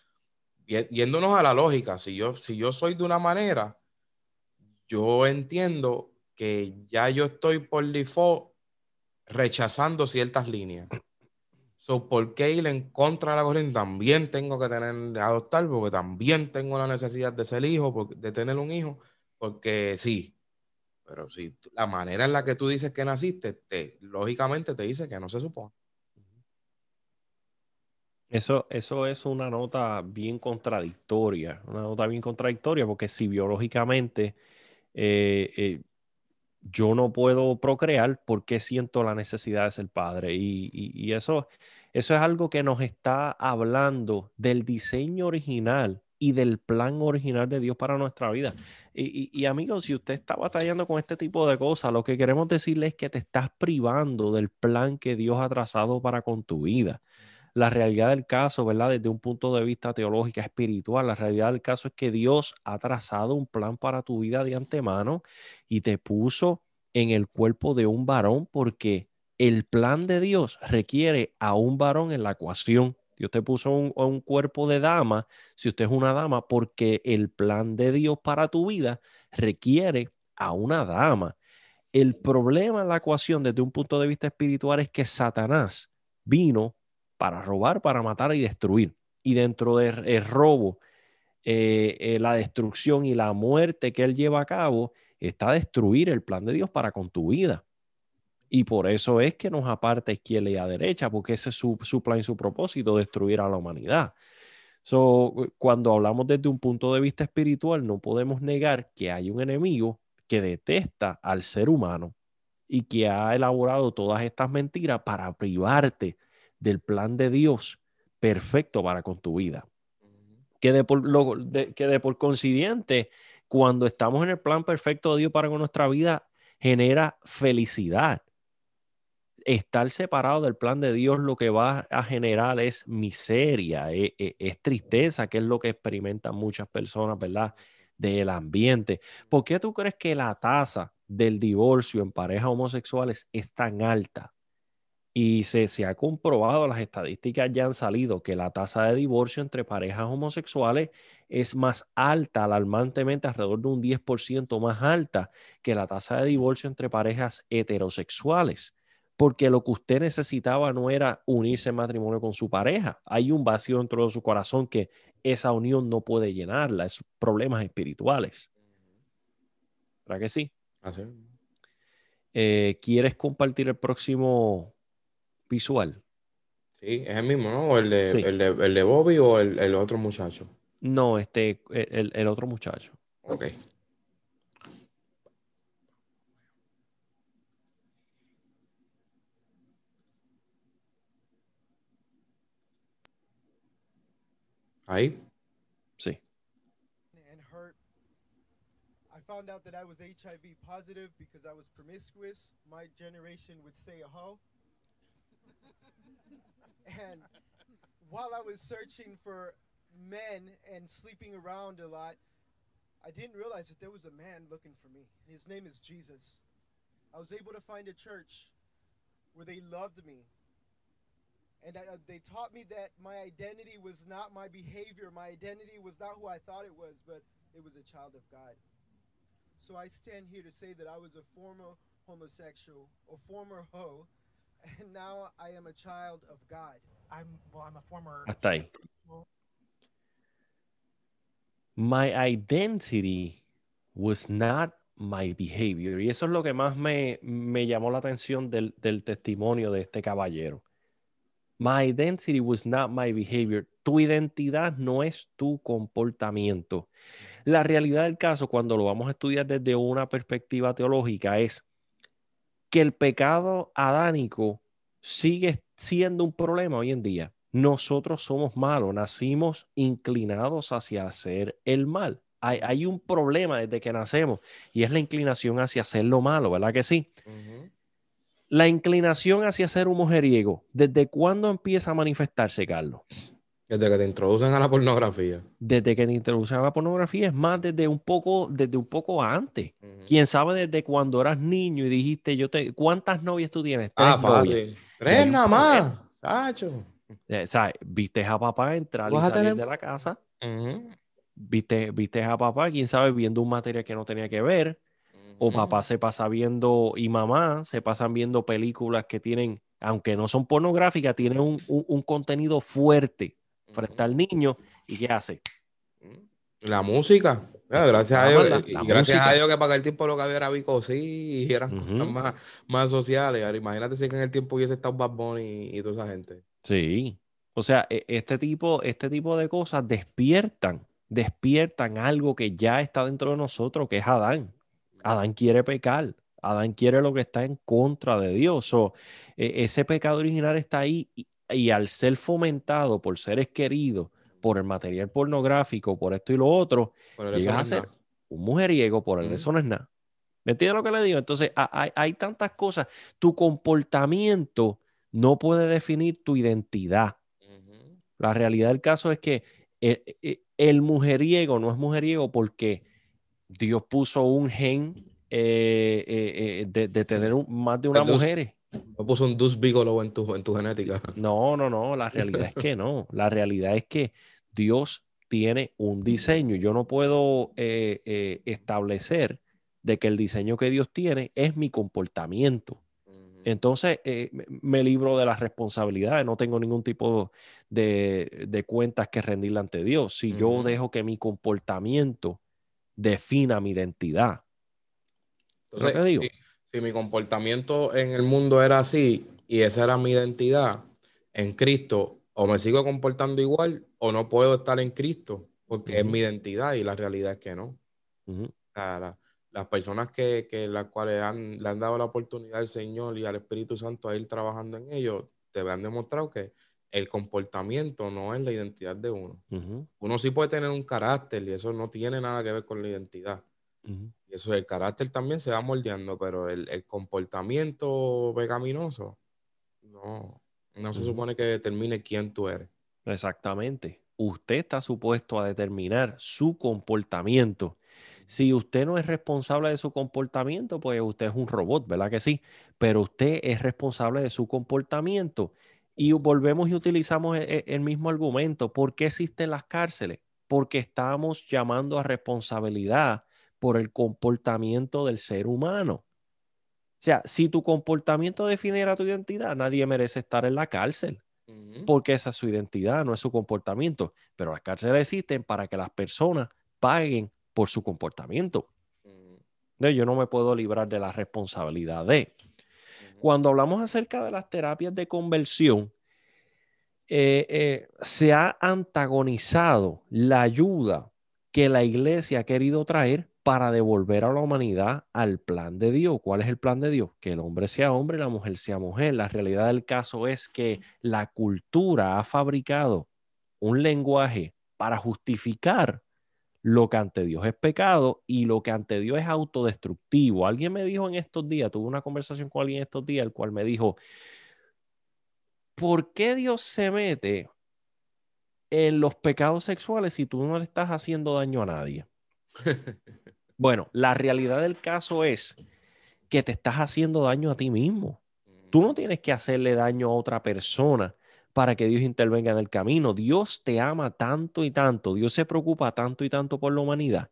yéndonos a la lógica, si yo, si yo soy de una manera, yo entiendo que ya yo estoy por default rechazando ciertas líneas. So, ¿por qué ir en contra de la corriente? También tengo que tener, adoptar, porque también tengo la necesidad de ser hijo, de tener un hijo, porque sí. Pero si la manera en la que tú dices que naciste, te, lógicamente te dice que no se supone. Eso, eso es una nota bien contradictoria, una nota bien contradictoria, porque si biológicamente eh, eh, yo no puedo procrear, ¿por qué siento la necesidad de ser padre? Y, y- eso, eso es algo que nos está hablando del diseño original y del plan original de Dios para nuestra vida. Y, y- y, amigos, si usted está batallando con este tipo de cosas, lo que queremos decirle es que te estás privando del plan que Dios ha trazado para con tu vida la realidad del caso, ¿verdad? Desde un punto de vista teológico, espiritual, la realidad del caso es que Dios ha trazado un plan para tu vida de antemano y te puso en el cuerpo de un varón porque el plan de Dios requiere a un varón en la ecuación. Dios te puso un, un cuerpo de dama, si usted es una dama, porque el plan de Dios para tu vida requiere a una dama. El problema en la ecuación desde un punto de vista espiritual es que Satanás vino para robar, para matar y destruir. Y dentro del robo, eh, eh, la destrucción y la muerte que él lleva a cabo está destruir el plan de Dios para con tu vida. Y por eso es que nos aparta izquierda y a derecha, porque ese es su, su plan y su propósito, destruir a la humanidad. So, cuando hablamos desde un punto de vista espiritual, no podemos negar que hay un enemigo que detesta al ser humano y que ha elaborado todas estas mentiras para privarte del plan de Dios perfecto para con tu vida. Que de por, lo, de, que de por consiguiente, cuando estamos en el plan perfecto de Dios para con nuestra vida, genera felicidad. Estar separado del plan de Dios lo que va a generar es miseria, es, es, es tristeza, que es lo que experimentan muchas personas, ¿verdad? Del ambiente. ¿Por qué tú crees que la tasa del divorcio en parejas homosexuales es tan alta? Y se, se, ha comprobado, las estadísticas ya han salido, que la tasa de divorcio entre parejas homosexuales es más alta, alarmantemente alrededor de un 10% más alta que la tasa de divorcio entre parejas heterosexuales. Porque lo que usted necesitaba no era unirse en matrimonio con su pareja. Hay un vacío dentro de su corazón que esa unión no puede llenarla, es problemas espirituales. ¿Verdad que sí? Así. Eh, ¿Quieres compartir el próximo visual. Sí, es el mismo, ¿no? El de, sí. el de, el de Bobby o el, el, otro muchacho. No, este, el, el otro muchacho. Ok. Ahí. Sí. And hurt. I found out that I was HIV positive because I was promiscuous. My generation would say a hoe. And while I was searching for men and sleeping around a lot, I didn't realize that there was a man looking for me. His name is Jesus. I was able to find a church where they loved me. And I, uh, they taught me that my identity was not my behavior, my identity was not who I thought it was, but it was a child of God. So I stand here to say that I was a former homosexual, a former hoe, Hasta ahí. My identity was not my behavior. Y eso es lo que más me, me llamó la atención del, del, testimonio de este caballero. My identity was not my behavior. Tu identidad no es tu comportamiento. La realidad del caso, cuando lo vamos a estudiar desde una perspectiva teológica, es que el pecado adánico sigue siendo un problema hoy en día. Nosotros somos malos, nacimos inclinados hacia hacer el mal. Hay, hay, un problema desde que nacemos y es la inclinación hacia hacer lo malo, ¿verdad que sí? Uh -huh. La inclinación hacia ser un mujeriego, ¿desde cuándo empieza a manifestarse, Carlos? Desde que te introducen a la pornografía. Desde que te introducen a la pornografía, es más desde un poco, desde un poco antes. Uh -huh. Quién sabe desde cuando eras niño y dijiste, yo te, ¿cuántas novias tú tienes? Tres ah, fácil. Tres nada más, Sacho. Eh, ¿sabes? Viste a papá entrar y salir tener... de la casa. Uh -huh. viste, viste a papá, quién sabe, viendo un material que no tenía que ver. Uh -huh. O papá se pasa viendo, y mamá se pasan viendo películas que tienen, aunque no son pornográficas, tienen un, un, un contenido fuerte frente al niño. ¿Y qué hace? La música. Gracias, a Dios, la, la gracias música. a Dios que para el tiempo lo que había era Vico, sí, y eran uh -huh. cosas más, más sociales. Ahora, imagínate si en el tiempo hubiese estado Bad Bunny y, y toda esa gente. Sí. O sea, e, este tipo, este tipo de cosas despiertan, despiertan algo que ya está dentro de nosotros, que es Adán. Adán quiere pecar. Adán quiere lo que está en contra de Dios. O, e, ese pecado original está ahí y, y al ser fomentado por seres queridos, por el material pornográfico, por esto y lo otro, llegas a ser un mujeriego, por el mm. eso no es nada. ¿Me entiendes lo que le digo? Entonces, hay, hay, tantas cosas. Tu comportamiento no puede definir tu identidad. Uh -huh. La realidad del caso es que el, el, mujeriego no es mujeriego porque Dios puso un gen eh, eh, de, de, tener un, más de una mujer. No puso un dus bigolo en tu, en tu genética. No, no, no. La realidad es que no. La realidad es que Dios tiene un diseño. Yo no puedo eh, eh, establecer de que el diseño que Dios tiene es mi comportamiento. Entonces eh, me- libro de las responsabilidades, no tengo ningún tipo de, de cuentas que rendirle ante Dios. Si yo dejo que mi comportamiento defina mi identidad. Entonces, que digo. Si, si mi comportamiento en el mundo era así y esa era mi identidad en Cristo, o me sigo comportando igual o no puedo estar en Cristo porque es Ujú. mi identidad y la realidad es que no. Ujú, O sea, la- las personas que, que las cuales han, le han dado la oportunidad al Señor y al Espíritu Santo a ir trabajando en ello, te han demostrado que el comportamiento no es la identidad de uno. ujú, Uno sí puede tener un carácter y eso no tiene nada que ver con la identidad. Eso, el carácter también se va moldeando, pero el, el comportamiento pecaminoso no, no se supone que determine quién tú eres. Exactamente. Usted está supuesto a determinar su comportamiento. Si usted no es responsable de su comportamiento, pues usted es un robot, ¿verdad que sí? Pero usted es responsable de su comportamiento. Y volvemos y utilizamos e- e- el mismo argumento. ¿Por qué existen las cárceles? Porque estamos llamando a responsabilidad por el comportamiento del ser humano. O sea, si tu comportamiento definiera tu identidad, nadie merece estar en la cárcel porque esa es su identidad, no es su comportamiento. Pero las cárceles existen para que las personas paguen por su comportamiento. Yo no me puedo librar de la responsabilidad de. Cuando hablamos acerca de las terapias de conversión, eh, eh, se ha antagonizado la ayuda que la iglesia ha querido traer para devolver a la humanidad al plan de Dios. ¿Cuál es el plan de Dios? Que el hombre sea hombre y la mujer sea mujer. La realidad del caso es que la cultura ha fabricado un lenguaje para justificar lo que ante Dios es pecado y lo que ante Dios es autodestructivo. Alguien me dijo en estos días, tuve una conversación con alguien estos días, el cual me dijo, ¿por qué Dios se mete en los pecados sexuales si tú no le estás haciendo daño a nadie? Bueno, la realidad del caso es que te estás haciendo daño a ti mismo. Tú no tienes que hacerle daño a otra persona para que Dios intervenga en el camino. Dios te ama tanto y tanto, Dios se preocupa tanto y tanto por la humanidad,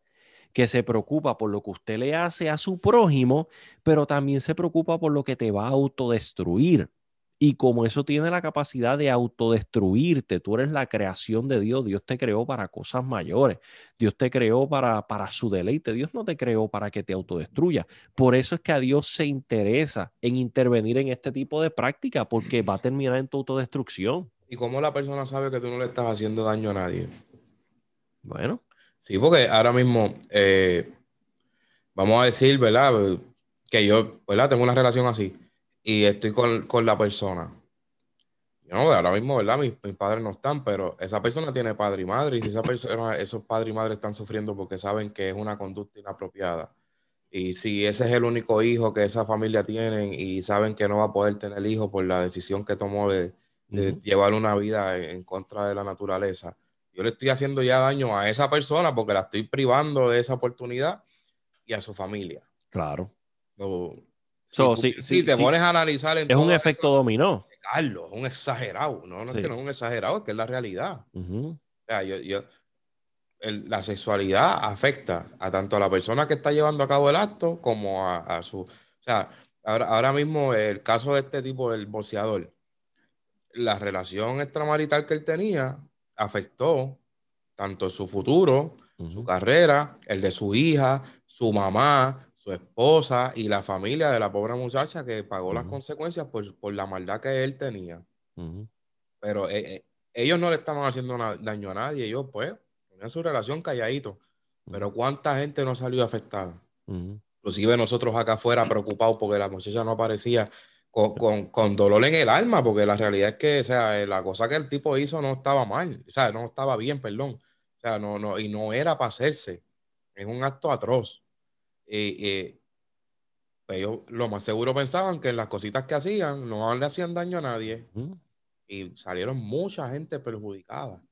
que se preocupa por lo que usted le hace a su prójimo, pero también se preocupa por lo que te va a autodestruir. Y como eso tiene la capacidad de autodestruirte, tú eres la creación de Dios, Dios te creó para cosas mayores, Dios te creó para, para su deleite, Dios no te creó para que te autodestruya. Por eso es que a Dios se interesa en intervenir en este tipo de práctica, porque va a terminar en tu autodestrucción. ¿Y cómo la persona sabe que tú no le estás haciendo daño a nadie? Bueno, Sí, porque ahora mismo, eh, vamos a decir, ¿verdad? Que yo, ¿verdad? Tengo una relación así y estoy con, con la persona. Yo no, ahora mismo, ¿verdad? Mis, mis padres no están, pero esa persona tiene padre y madre y si esa persona, esos padres y madre están sufriendo porque saben que es una conducta inapropiada y si ese es el único hijo que esa familia tiene y saben que no va a poder tener hijo por la decisión que tomó de, de ujú, llevar una vida en contra de la naturaleza. Yo le estoy haciendo ya daño a esa persona porque la estoy privando de esa oportunidad y a su familia. claro. So, So, sí, si sí, te sí. pones a analizar en Es un efecto eso, dominó. Carlos, es un exagerado. No, no Sí. es que no es un exagerado, es que es la realidad. Ujú, O sea, yo, yo- el- la sexualidad afecta a tanto a la persona que está llevando a cabo el acto como a, a su... O sea, ahora, ahora mismo el caso de este tipo, del boxeador, la relación extramarital que él tenía afectó tanto su futuro, su carrera, el de su hija, su mamá, su esposa y la familia de la pobre muchacha que pagó las consecuencias por, por la maldad que él tenía. Pero eh, eh, ellos no le estaban haciendo daño a nadie, ellos pues tenían su relación calladito. Pero ¿cuánta gente no salió afectada? Ujú. Inclusive nosotros acá afuera preocupados porque la muchacha no aparecía con, con- con dolor en el alma, porque la realidad es que, o sea, eh, la cosa que el tipo hizo no estaba mal, o sea, no estaba bien, perdón. O sea, no, no, y no era para hacerse. Es un acto atroz. Y, y, pues ellos lo más seguro pensaban que las cositas que hacían no le hacían daño a nadie y salieron mucha gente perjudicada.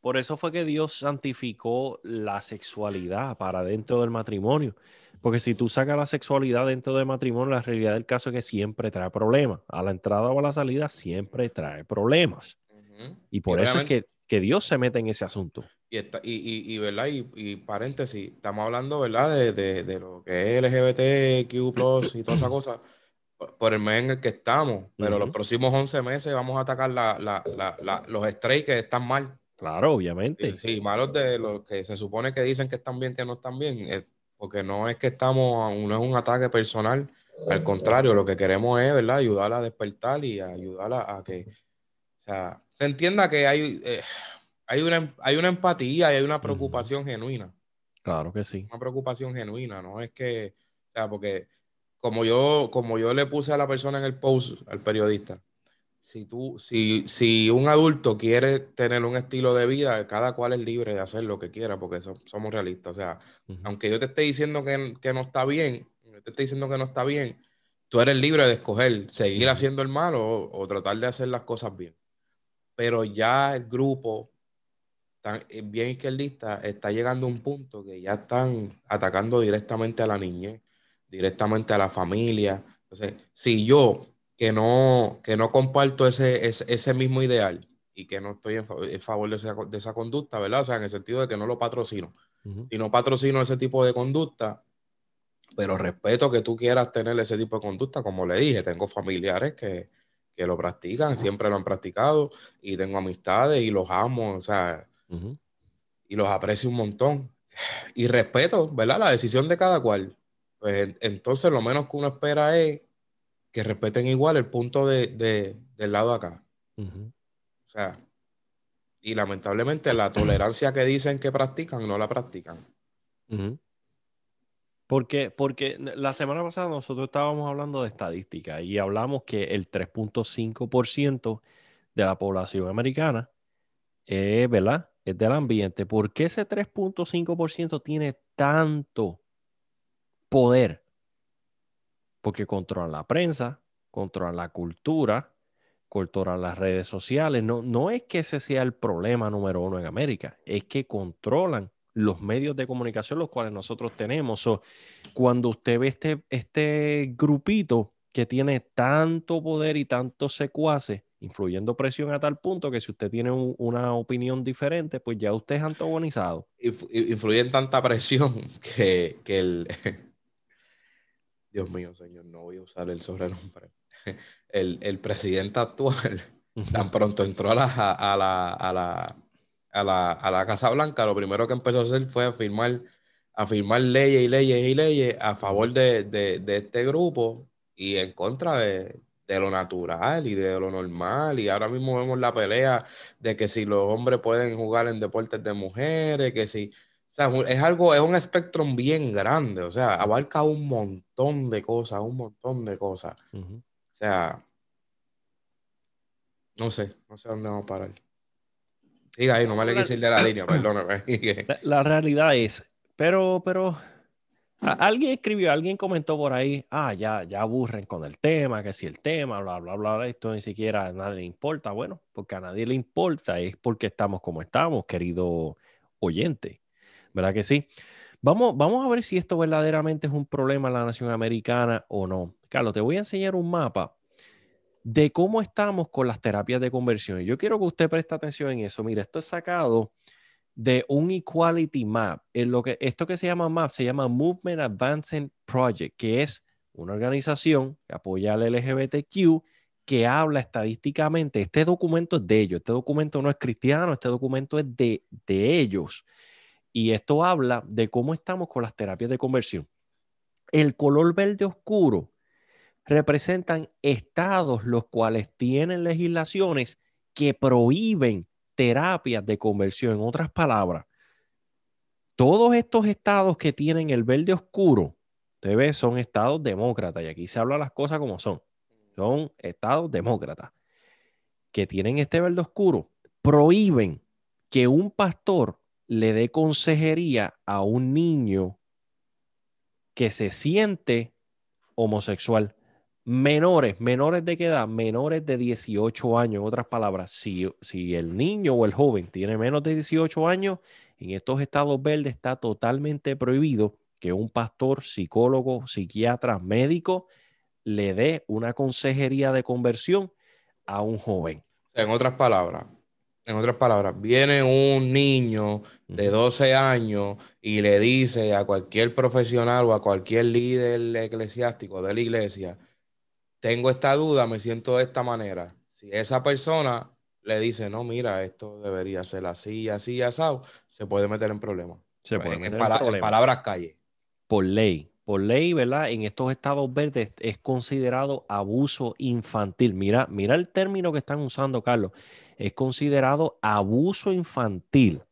Por eso fue que Dios santificó la sexualidad para dentro del matrimonio. Porque si tú sacas la sexualidad dentro del matrimonio, la realidad del caso es que siempre trae problemas. A la entrada o a la salida siempre trae problemas. Y por eso es que, que Dios se mete en ese asunto. Y, está, y, y, y, ¿verdad? Y, y, paréntesis, estamos hablando, ¿verdad? De, de, de lo que es LGBTQ+, y toda esa cosa, por el mes en el que estamos. Pero uh -huh. los próximos 11 meses vamos a atacar la, la, la, los straight que están mal. Claro, obviamente. Sí, sí, malos de los que se supone que dicen que están bien, que no están bien. Es, porque no es que estamos, no es un ataque personal. Al contrario, lo que queremos es, ¿verdad? Ayudar a despertar y ayudar a, a que, o sea, se entienda que hay... Eh, hay una, hay una empatía y hay una preocupación uh -huh. genuina. Claro que sí. Una preocupación genuina, no es que, o sea, porque como yo, como yo le puse a la persona en el post, al periodista, si tú, si, si un adulto quiere tener un estilo de vida, cada cual es libre de hacer lo que quiera, porque so, somos realistas. O sea, uh -huh. aunque yo te esté diciendo que, que no está bien, yo te esté diciendo que no está bien, tú eres libre de escoger seguir haciendo el mal o, o tratar de hacer las cosas bien. Pero ya el grupo tan, bien izquierdista está llegando a un punto que ya están atacando directamente a la niñez, directamente a la familia. Entonces, si yo, que no, que no comparto ese, ese, ese mismo ideal y que no estoy en favor, en favor de, esa, de, esa, conducta, ¿verdad? O sea, en el sentido de que no lo patrocino. Uh -huh. Y no patrocino ese tipo de conducta, pero respeto que tú quieras tener ese tipo de conducta, como le dije, tengo familiares que, que lo practican, siempre lo han practicado, y tengo amistades y los amo, o sea, Uh -huh. Y los aprecio un montón. Y respeto, ¿verdad? La decisión de cada cual. Pues entonces lo menos que uno espera es que respeten igual el punto de, de del lado de acá. Uh -huh. O sea, y lamentablemente la tolerancia que dicen que practican, no la practican. Uh -huh. Porque, porque la semana pasada nosotros estábamos hablando de estadística y hablamos que el 3.5% de la población americana es, ¿verdad? Es del ambiente. ¿Por qué ese 3.5% tiene tanto poder? Porque controlan la prensa, controlan la cultura, controlan las redes sociales. No, no es que ese sea el problema número uno en América, es que controlan los medios de comunicación los cuales nosotros tenemos. So, cuando usted ve este, este grupito que tiene tanto poder y tantos secuaces, influyendo presión a tal punto que si usted tiene un, una opinión diferente, pues ya usted es antagonizado. Influyen tanta presión que, que el... Dios mío, señor, no voy a usar el sobrenombre. El, el presidente actual, tan pronto entró a la, a, la, a, la, a, la, a la Casa Blanca, lo primero que empezó a hacer fue a firmar, a firmar leyes y leyes y leyes a favor de, de, de este grupo y en contra de, de lo natural y de lo normal. Y ahora mismo vemos la pelea de que si los hombres pueden jugar en deportes de mujeres, que si... O sea, es algo, es un espectro bien grande, o sea, abarca un montón de cosas, un montón de cosas. Uh -huh. O sea, no sé, no sé dónde vamos a parar. Siga ahí, no me le quise ir de la línea, perdóname. La, la realidad es, pero, pero Alguien escribió, alguien comentó por ahí, ah, ya, ya aburren con el tema, que si el tema, bla, bla, bla, esto ni siquiera a nadie le importa. Bueno, porque a nadie le importa es porque estamos como estamos, querido oyente. ¿Verdad que sí? Vamos, vamos a ver si esto verdaderamente es un problema en la nación americana o no. Carlos, te voy a enseñar un mapa de cómo estamos con las terapias de conversión. Yo quiero que usted preste atención en eso. Mira, esto es sacado de un Equality Map. En lo que, esto que se llama MAP se llama Movement Advancing Project, que es una organización que apoya al LGBTQ que habla estadísticamente. Este documento es de ellos, este documento no es cristiano, este documento es de, de ellos. Y esto habla de cómo estamos con las terapias de conversión. El color verde oscuro representan estados los cuales tienen legislaciones que prohíben terapias de conversión. En otras palabras, todos estos estados que tienen el verde oscuro, usted son estados demócratas, y aquí se habla las cosas como son. Son estados demócratas que tienen este verde oscuro, prohíben que un pastor le dé consejería a un niño que se siente homosexual menores, menores de qué edad, menores de 18 años. En otras palabras, si, si el niño o el joven tiene menos de 18 años, en estos estados verdes está totalmente prohibido que un pastor, psicólogo, psiquiatra, médico le dé una consejería de conversión a un joven. En otras palabras, En otras palabras, viene un niño de Ujú. 12 años y le dice a cualquier profesional o a cualquier líder eclesiástico de la iglesia, tengo esta duda, me siento de esta manera. Si esa persona le dice, no, mira, esto debería ser así, así, asado, se puede meter en problemas. Se puede en, meter en pala- en problemas. palabras calle. por ley. Por ley, ¿verdad? En estos estados verdes es considerado abuso infantil. Mira, mira el término que están usando, Carlos. Es considerado abuso infantil.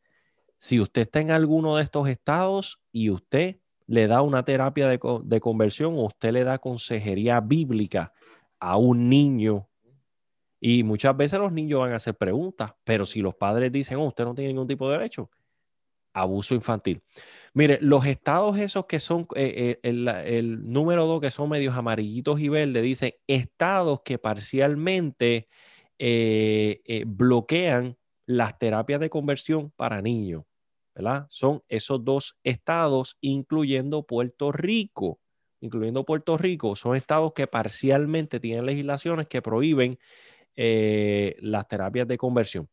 Si usted está en alguno de estos estados y usted le da una terapia de, de conversión o usted le da consejería bíblica a un niño, y muchas veces los niños van a hacer preguntas, pero si los padres dicen, oh, usted no tiene ningún tipo de derecho, abuso infantil. Mire, los estados esos que son, eh, eh, el, número dos que son medios amarillitos y verdes, dice estados que parcialmente eh, bloquean las terapias de conversión para niños, Son esos dos estados, incluyendo Puerto Rico, incluyendo Puerto Rico, son estados que parcialmente tienen legislaciones que prohíben eh, las terapias de conversión.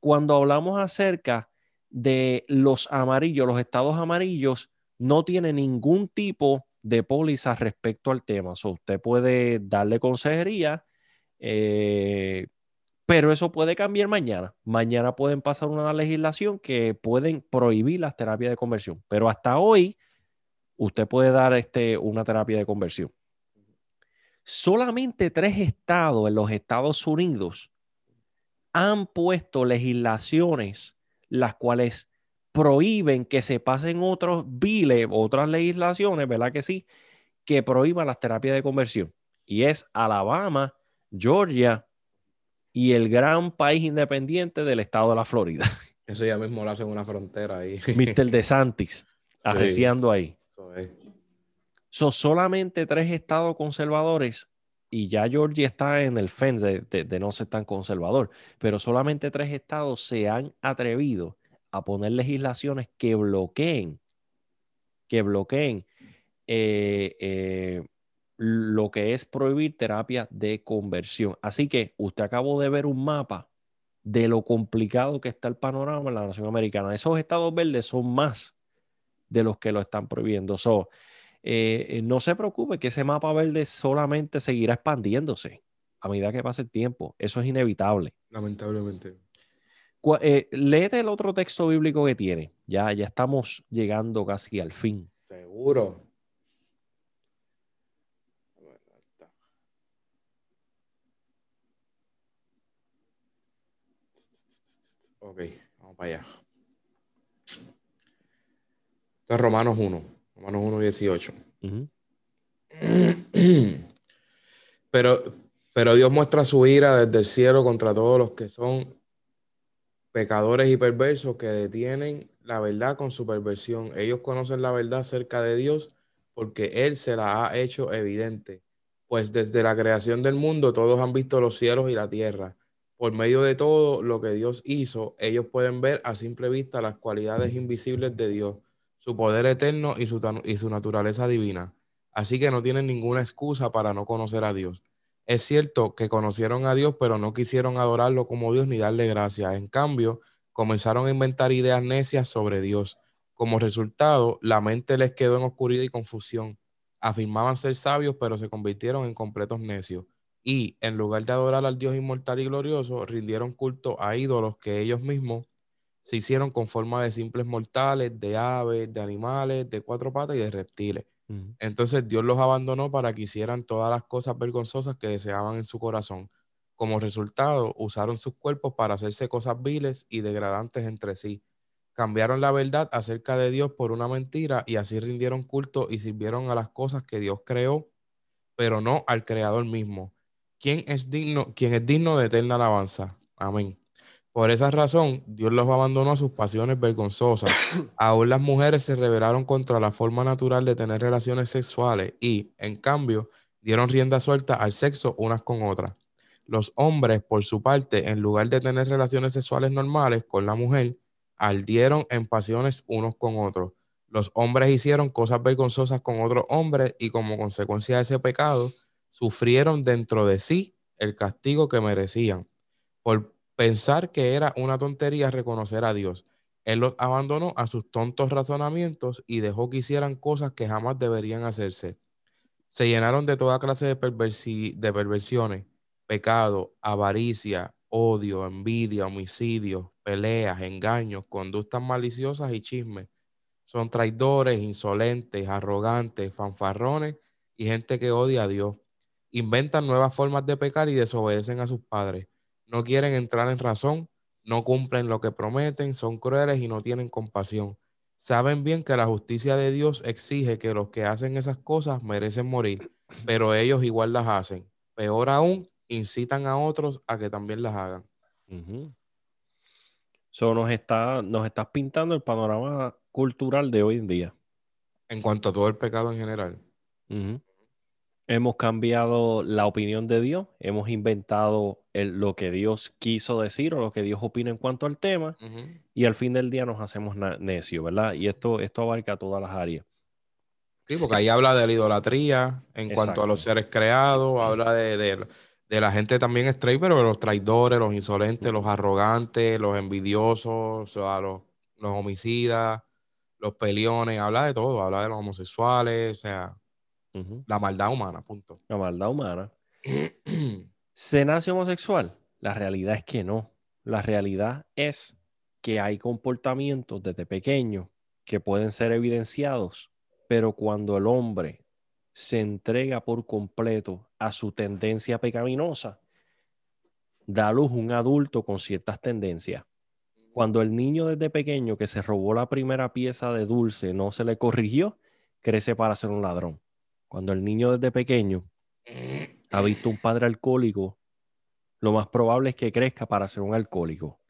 Cuando hablamos acerca de los amarillos, los estados amarillos no tienen ningún tipo de póliza respecto al tema. So, usted puede darle consejería, eh, pero eso puede cambiar mañana. Mañana pueden pasar una legislación que pueden prohibir las terapias de conversión, pero hasta hoy usted puede dar este, una terapia de conversión. Solamente tres estados en los Estados Unidos han puesto legislaciones las cuales prohíben que se pasen otros biles, otras legislaciones, ¿verdad que sí? Que prohíban las terapias de conversión. Y es Alabama, Georgia y el gran país independiente del estado de la Florida, Eso ya mismo lo hacen una frontera ahí. Mr. DeSantis, arreciando ahí. Eso es. Son solamente tres estados conservadores y ya Georgia está en el fence de, de- de no ser tan conservador, pero solamente tres estados se han atrevido a poner legislaciones que bloqueen, que bloqueen eh, eh, lo que es prohibir terapia de conversión. Así que usted acabó de ver un mapa de lo complicado que está el panorama en la nación americana. Esos estados verdes son más de los que lo están prohibiendo. So, eh, eh, no se preocupe que ese mapa verde solamente seguirá expandiéndose a medida que pase el tiempo. Eso es inevitable. Lamentablemente. Eh, léete el otro texto bíblico que tiene. Ya, ya estamos llegando casi al fin. Seguro. Ok, vamos para allá. Esto es Romanos 1, Romanos 1, 18. Ujú. Pero, pero Dios muestra su ira desde el cielo contra todos los que son pecadores y perversos que detienen la verdad con su perversión. Ellos conocen la verdad acerca de Dios porque Él se la ha hecho evidente. Pues desde la creación del mundo todos han visto los cielos y la tierra. Por medio de todo lo que Dios hizo, ellos pueden ver a simple vista las cualidades invisibles de Dios, su poder eterno y su, naturaleza divina. Así que no tienen ninguna excusa para no conocer a Dios. Es cierto que conocieron a Dios, pero no quisieron adorarlo como Dios ni darle gracias. En cambio, comenzaron a inventar ideas necias sobre Dios. Como resultado, la mente les quedó en oscuridad y confusión. Afirmaban ser sabios, pero se convirtieron en completos necios. Y, en lugar de adorar al Dios inmortal y glorioso, rindieron culto a ídolos que ellos mismos se hicieron con forma de simples mortales, de aves, de animales, de cuatro patas y de reptiles. Entonces Dios los abandonó para que hicieran todas las cosas vergonzosas que deseaban en su corazón. Como resultado, usaron sus cuerpos para hacerse cosas viles y degradantes entre sí. Cambiaron la verdad acerca de Dios por una mentira y así rindieron culto y sirvieron a las cosas que Dios creó, pero no al Creador mismo. ¿Quién es digno, quien es digno de eterna alabanza? Amén. Por esa razón, Dios los abandonó a sus pasiones vergonzosas. Aún las mujeres se rebelaron contra la forma natural de tener relaciones sexuales y, en cambio, dieron rienda suelta al sexo unas con otras. Los hombres, por su parte, en lugar de tener relaciones sexuales normales con la mujer, ardieron en pasiones unos con otros. Los hombres hicieron cosas vergonzosas con otros hombres y como consecuencia de ese pecado, sufrieron dentro de sí el castigo que merecían. Por pensar que era una tontería reconocer a Dios. Él los abandonó a sus tontos razonamientos y dejó que hicieran cosas que jamás deberían hacerse. Se llenaron de toda clase de, perversi- de perversiones, pecado, avaricia, odio, envidia, homicidios, peleas, engaños, conductas maliciosas y chismes. Son traidores, insolentes, arrogantes, fanfarrones y gente que odia a Dios. Inventan nuevas formas de pecar y desobedecen a sus padres. No quieren entrar en razón, no cumplen lo que prometen, son crueles y no tienen compasión. Saben bien que la justicia de Dios exige que los que hacen esas cosas merecen morir, pero ellos igual las hacen. Peor aún, incitan a otros a que también las hagan. So, nos, está, nos estás pintando el panorama cultural de hoy en día. En cuanto a todo el pecado en general. Ujú. Hemos cambiado la opinión de Dios, hemos inventado el- lo que Dios quiso decir o lo que Dios opina en cuanto al tema, y al fin del día nos hacemos necios, ¿verdad? Y esto, esto abarca todas las áreas. Sí, porque ahí habla de la idolatría en cuanto a los seres creados, habla de, de- de la gente también straight, pero de los traidores, los insolentes, los arrogantes, los envidiosos, o sea, los, los homicidas, los peliones, habla de todo, habla de los homosexuales, o sea, La maldad humana, punto. La maldad humana. ¿Se nace homosexual? La realidad es que no. La realidad es que hay comportamientos desde pequeño que pueden ser evidenciados, pero cuando el hombre se entrega por completo a su tendencia pecaminosa, da a luz un adulto con ciertas tendencias. Cuando el niño desde pequeño que se robó la primera pieza de dulce no se le corrigió, crece para ser un ladrón. Cuando el niño desde pequeño ha visto un padre alcohólico, lo más probable es que crezca para ser un alcohólico.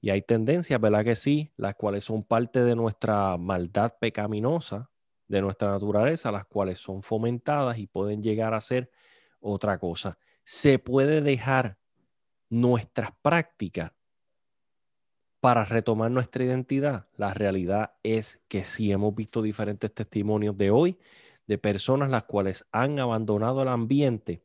Y hay tendencias, ¿verdad que sí? Las cuales son parte de nuestra maldad pecaminosa, de nuestra naturaleza, las cuales son fomentadas y pueden llegar a ser otra cosa. Se puede dejar nuestras prácticas para retomar nuestra identidad. La realidad es que sí hemos visto diferentes testimonios de hoy de personas las cuales han abandonado el ambiente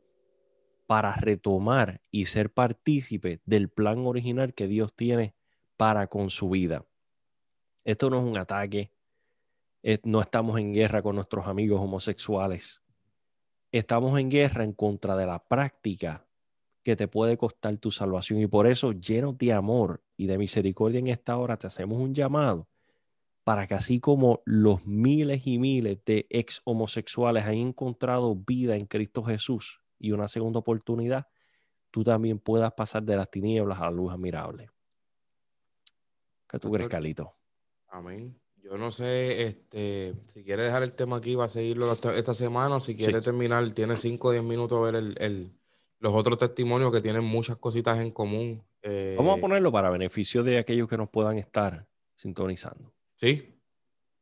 para retomar y ser partícipe del plan original que Dios tiene para con su vida. Esto no es un ataque, eh, no estamos en guerra con nuestros amigos homosexuales, estamos en guerra en contra de la práctica que te puede costar tu salvación y por eso llenos de amor y de misericordia en esta hora te hacemos un llamado para que así como los miles y miles de ex homosexuales han encontrado vida en Cristo Jesús y una segunda oportunidad, tú también puedas pasar de las tinieblas a la luz admirable. ¿Qué tú crees. Carlito? Amén. Yo no sé, este, si quiere dejar el tema aquí, va a seguirlo esta, esta semana, o si quiere terminar, tiene 5 o 10 minutos a ver el, el- los otros testimonios que tienen muchas cositas en común. eh, Vamos a ponerlo para beneficio de aquellos que nos puedan estar sintonizando. Sí,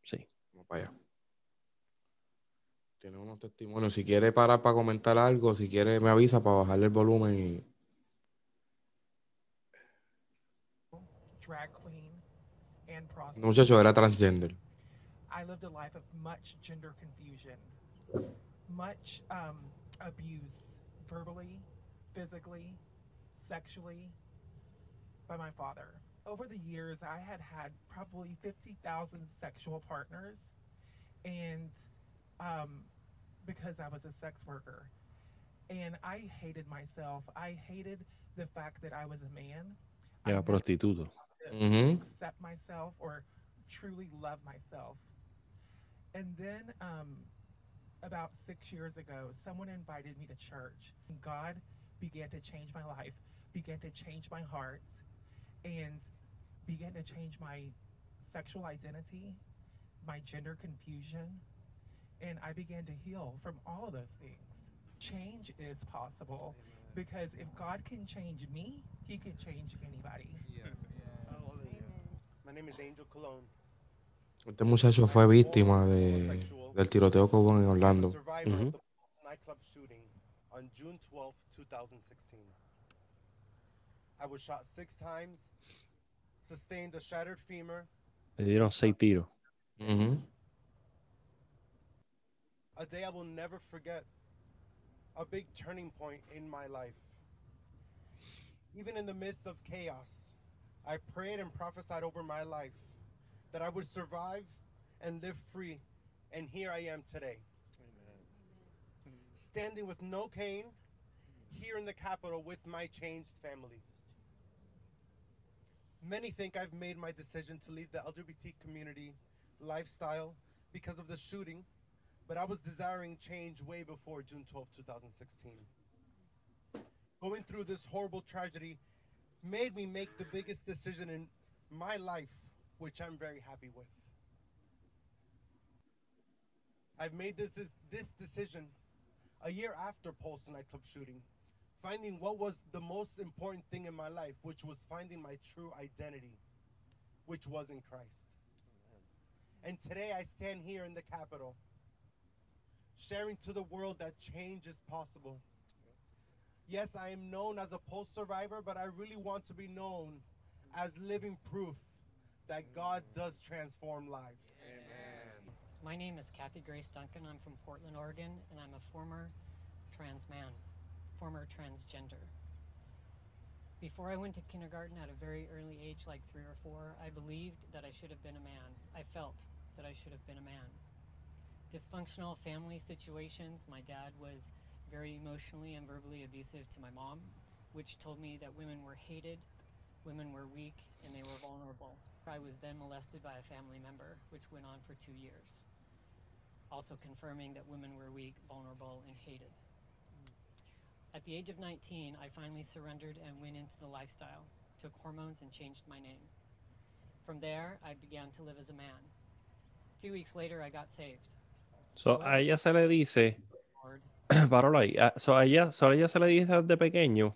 Sí. vamos para allá. Tiene unos testimonios. Si quiere parar para comentar algo, si quiere me avisa para bajarle el volumen y drag queen, and prostitute. muchacho era transgender. I lived a life of much gender confusion, much um, abuse, verbally, physically, sexually, by my father. Over the years, I had had probably 50,000 sexual partners, and um, because I was a sex worker. And I hated myself. I hated the fact that I was a man. Yeah, I Era never prostituto. to Mhm. accept myself or truly love myself. And then um, about six years ago, someone invited me to church. God began to change my life, began to change my heart, and began to change my sexual identity, my gender confusion, and I began to heal from all of those things. Change is possible because if God can change me, He can change anybody. My name is Angel Cologne. Este muchacho fue víctima de, del tiroteo que hubo en Orlando. Survivor Mhm. of the Pulse nightclub shooting on June 12, 2016. I was shot six times, sustained a shattered femur, Le dieron seis tiros. Ujú. a day I will never forget, a big turning point in my life. Even in the midst of chaos, I prayed and prophesied over my life that I would survive and live free. And here I am today. Standing with no cane here in the capital with my changed family. Many think I've made my decision to leave the LGBT community lifestyle because of the shooting, but I was desiring change way before June 12, 2016. Going through this horrible tragedy made me make the biggest decision in my life, which I'm very happy with. I've made this this decision a year after Pulse nightclub shooting, finding what was the most important thing in my life, which was finding my true identity, which was in Christ. And today I stand here in the Capitol, sharing to the world that change is possible. Yes, I am known as a Pulse survivor, but I really want to be known as living proof that God does transform lives. My name is Kathy Grace Duncan. I'm from Portland, Oregon, and I'm a former trans man, former transgender. Before I went to kindergarten at a very early age, like three or four, I believed that I should have been a man. I felt that I should have been a man. Dysfunctional family situations. My dad was very emotionally and verbally abusive to my mom, which told me that women were hated, women were weak, and they were vulnerable. I was then molested by a family member, which went on for two years also confirming that women were weak, vulnerable, and hated. At the age of 19, I finally surrendered and went into the lifestyle, took hormones, and changed my name. From there, I began to live as a man. Two weeks later, I got saved. So, a ella se le dice, páralo ahí, a, so, a ella, so, a ella se le dice desde pequeño,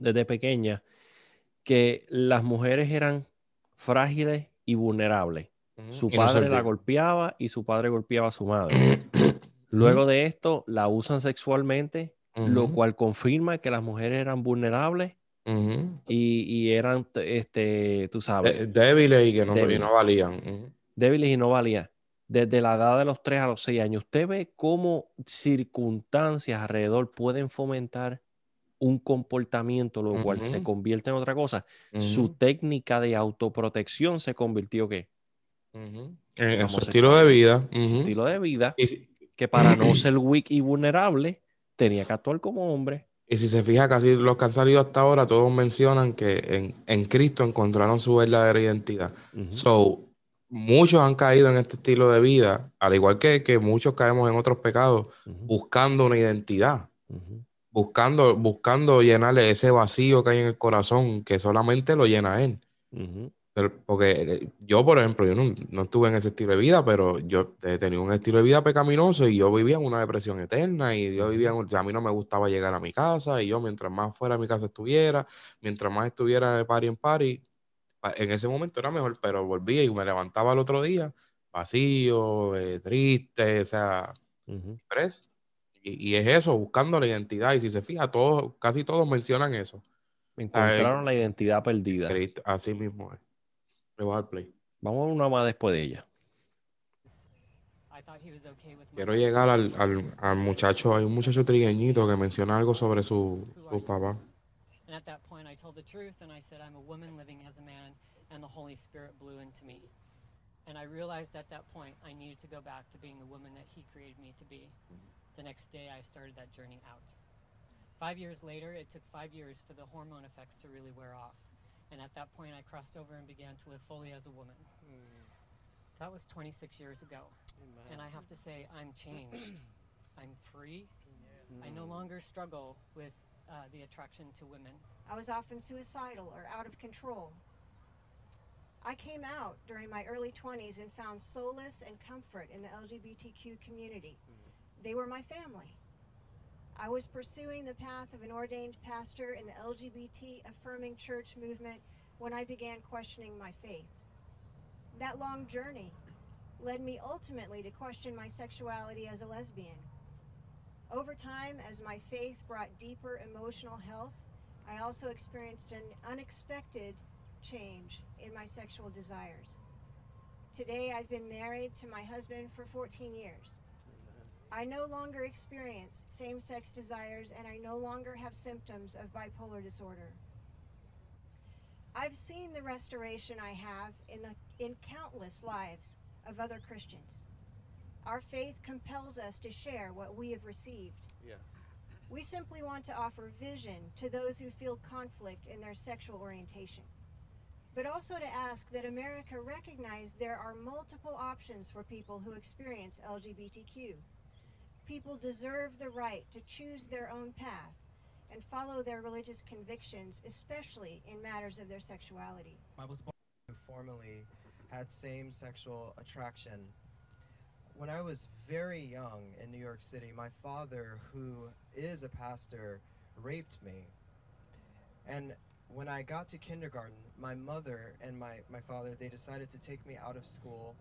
desde pequeña, que las mujeres eran frágiles y vulnerables. Su Y no padre la golpeaba y su padre golpeaba a su madre. Luego de esto, la usan sexualmente, lo cual confirma que las mujeres eran vulnerables y, y eran, este, tú sabes, De- débiles y que no, y no valían. Débiles y no valían. Desde la edad de los 3 a los 6 años, ¿usted ve cómo circunstancias alrededor pueden fomentar un comportamiento, lo cual se convierte en otra cosa? Su técnica de autoprotección se convirtió ¿qué? En, en su estilo de vida. Su estilo de vida, Y, que para no ser weak y vulnerable, tenía que actuar como hombre. y si se fija, casi los que han salido hasta ahora, todos mencionan que en, en Cristo encontraron su verdadera identidad. So, muchos han caído en este estilo de vida, al igual que, que muchos caemos en otros pecados, buscando una identidad, buscando, buscando llenarle ese vacío que hay en el corazón, que solamente lo llena Él. Porque eh, yo, por ejemplo, yo no, no estuve en ese estilo de vida, pero yo he tenido un estilo de vida pecaminoso y yo vivía en una depresión eterna y yo vivía, en un- a mí no me gustaba llegar a mi casa y yo mientras más fuera de mi casa estuviera, mientras más estuviera de party en party, pa- en ese momento era mejor, pero volvía y me levantaba el otro día vacío, eh, triste, o sea. Y, y es eso, buscando la identidad. Y si se fija, todos, casi todos mencionan eso. Encontraron la identidad perdida. Así mismo es. Le voy a dar play. Vamos a una más después de ella. I thought he was okay with my Quiero llegar al, al, al muchacho, hay un muchacho trigueñito que menciona algo sobre su, su papá. And at that point, I told the truth and I said, I'm a woman living as a man, and the Holy Spirit blew into me. And I realized at that point I needed to go back to being the woman that He created me to be. The next day, I started that journey out. Five years later, it took five years for the hormone effects to really wear off. And at that point, I crossed over and began to live fully as a woman. That was 26 years ago. And I have to say, I'm changed. I'm free. I no longer struggle with uh, the attraction to women. I was often suicidal or out of control. I came out during my early 20s and found solace and comfort in the LGBTQ community. They were my family. I was pursuing the path of an ordained pastor in the LGBT affirming church movement when I began questioning my faith. That long journey led me ultimately to question my sexuality as a lesbian. Over time, as my faith brought deeper emotional health, I also experienced an unexpected change in my sexual desires. Today, I've been married to my husband for 14 years. I no longer experience same sex desires and I no longer have symptoms of bipolar disorder. I've seen the restoration I have in, the, in countless lives of other Christians. Our faith compels us to share what we have received. Yes. We simply want to offer vision to those who feel conflict in their sexual orientation, but also to ask that America recognize there are multiple options for people who experience LGBTQ. People deserve the right to choose their own path and follow their religious convictions, especially in matters of their sexuality. I was born who formerly had same sexual attraction. When I was very young in New York City, my father, who is a pastor, raped me. And when I got to kindergarten, my mother and my, my father, they decided to take me out of school.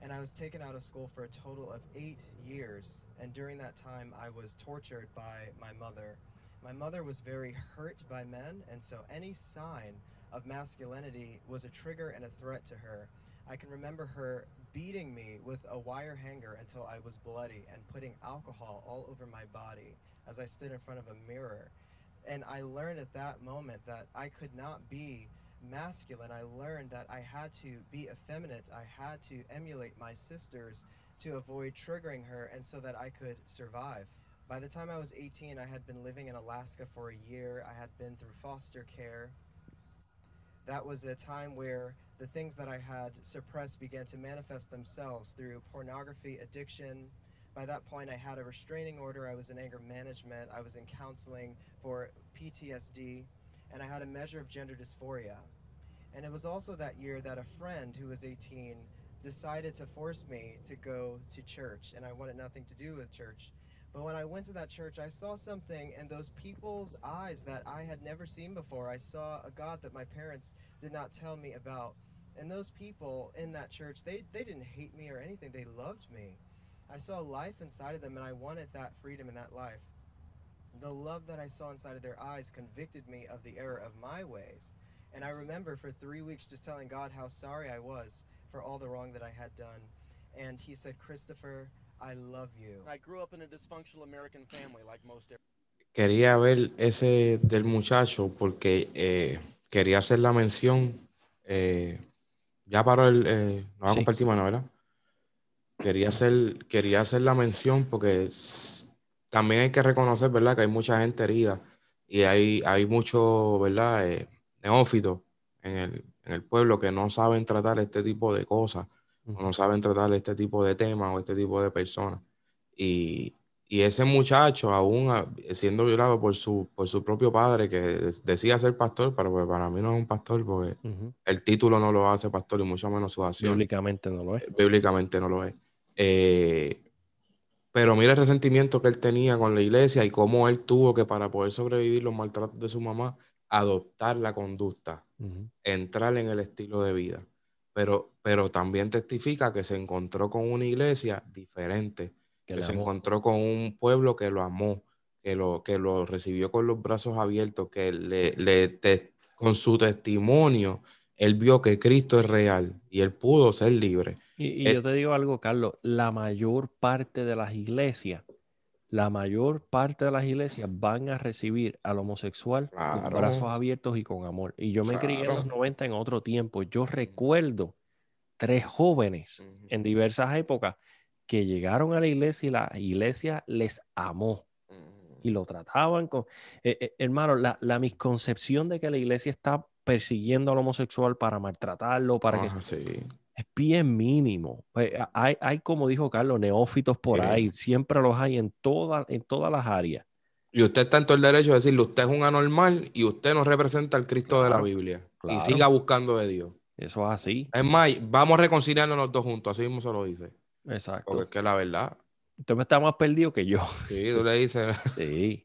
And I was taken out of school for a total of eight years. And during that time, I was tortured by my mother. My mother was very hurt by men, and so any sign of masculinity was a trigger and a threat to her. I can remember her beating me with a wire hanger until I was bloody and putting alcohol all over my body as I stood in front of a mirror. And I learned at that moment that I could not be masculine. I learned that I had to be effeminate. I had to emulate my sisters to avoid triggering her and so that I could survive. By the time I was 18, I had been living in Alaska for a year. I had been through foster care. That was a time where the things that I had suppressed began to manifest themselves through pornography, addiction. By that point, I had a restraining order. I was in anger management. I was in counseling for PTSD. And I had a measure of gender dysphoria. And it was also that year that a friend who was 18 decided to force me to go to church. And I wanted nothing to do with church. But when I went to that church, I saw something in those people's eyes that I had never seen before. I saw a God that my parents did not tell me about. And those people in that church, they, they didn't hate me or anything, they loved me. I saw life inside of them, and I wanted that freedom and that life. The love that I saw inside of their eyes convicted me of the error of my ways. And I remember for three weeks just telling God how sorry I was for all the wrong that I had done. And He said, Christopher, I love you. I grew up in a dysfunctional American family like most Quería ver ese del muchacho porque eh, quería hacer la mención. Eh, ya paró el. Eh, no va a Sí. compartir mano, ¿verdad? Quería hacer, quería hacer la mención porque s- también hay que reconocer, ¿verdad? Que hay mucha gente herida y hay, hay mucho, ¿verdad? Eh, neófitos en el, en el pueblo que no saben tratar este tipo de cosas o no saben tratar este tipo de temas o este tipo de personas. Y, y ese muchacho, aún siendo violado por su, por su propio padre, que decía ser pastor, pero pues para mí no es un pastor, porque Ujú. el título no lo hace pastor y mucho menos su acción. Bíblicamente no lo es. Bíblicamente no lo es. Eh, pero mira el resentimiento que él tenía con la iglesia y cómo él tuvo que, para poder sobrevivir los maltratos de su mamá, adoptar la conducta entrar en el estilo de vida. Pero, pero también testifica que se encontró con una iglesia diferente, Que se amó. encontró con un pueblo que lo amó, que lo, que lo recibió con los brazos abiertos, que le, le te- con su testimonio, él vio que Cristo es real y él pudo ser libre. Y, y Eh, yo te digo algo, Carlos, la mayor parte de las iglesias, la mayor parte de las iglesias van a recibir al homosexual con brazos abiertos y con amor. Y yo me crié en los Claro. 90 en otro tiempo. Yo recuerdo tres jóvenes en diversas épocas que llegaron a la iglesia y la iglesia les amó y lo trataban con... eh, eh, hermano, la, la misconcepción de que la iglesia está persiguiendo al homosexual para maltratarlo, para que Ah, sí. Es bien mínimo. Pues, hay, hay, como dijo Carlos, neófitos por Sí. ahí. Siempre los hay en, todas en todas las áreas. Y usted está en todo el derecho de decirle, usted es un anormal y usted no representa al Cristo de la Biblia. claro. Y siga buscando de Dios. Eso es así. Es más, vamos a reconciliarnos los dos juntos, así mismo se lo dice. Porque Exacto. es que la verdad, Usted me está más perdido que yo. sí, tú le dices, Sí.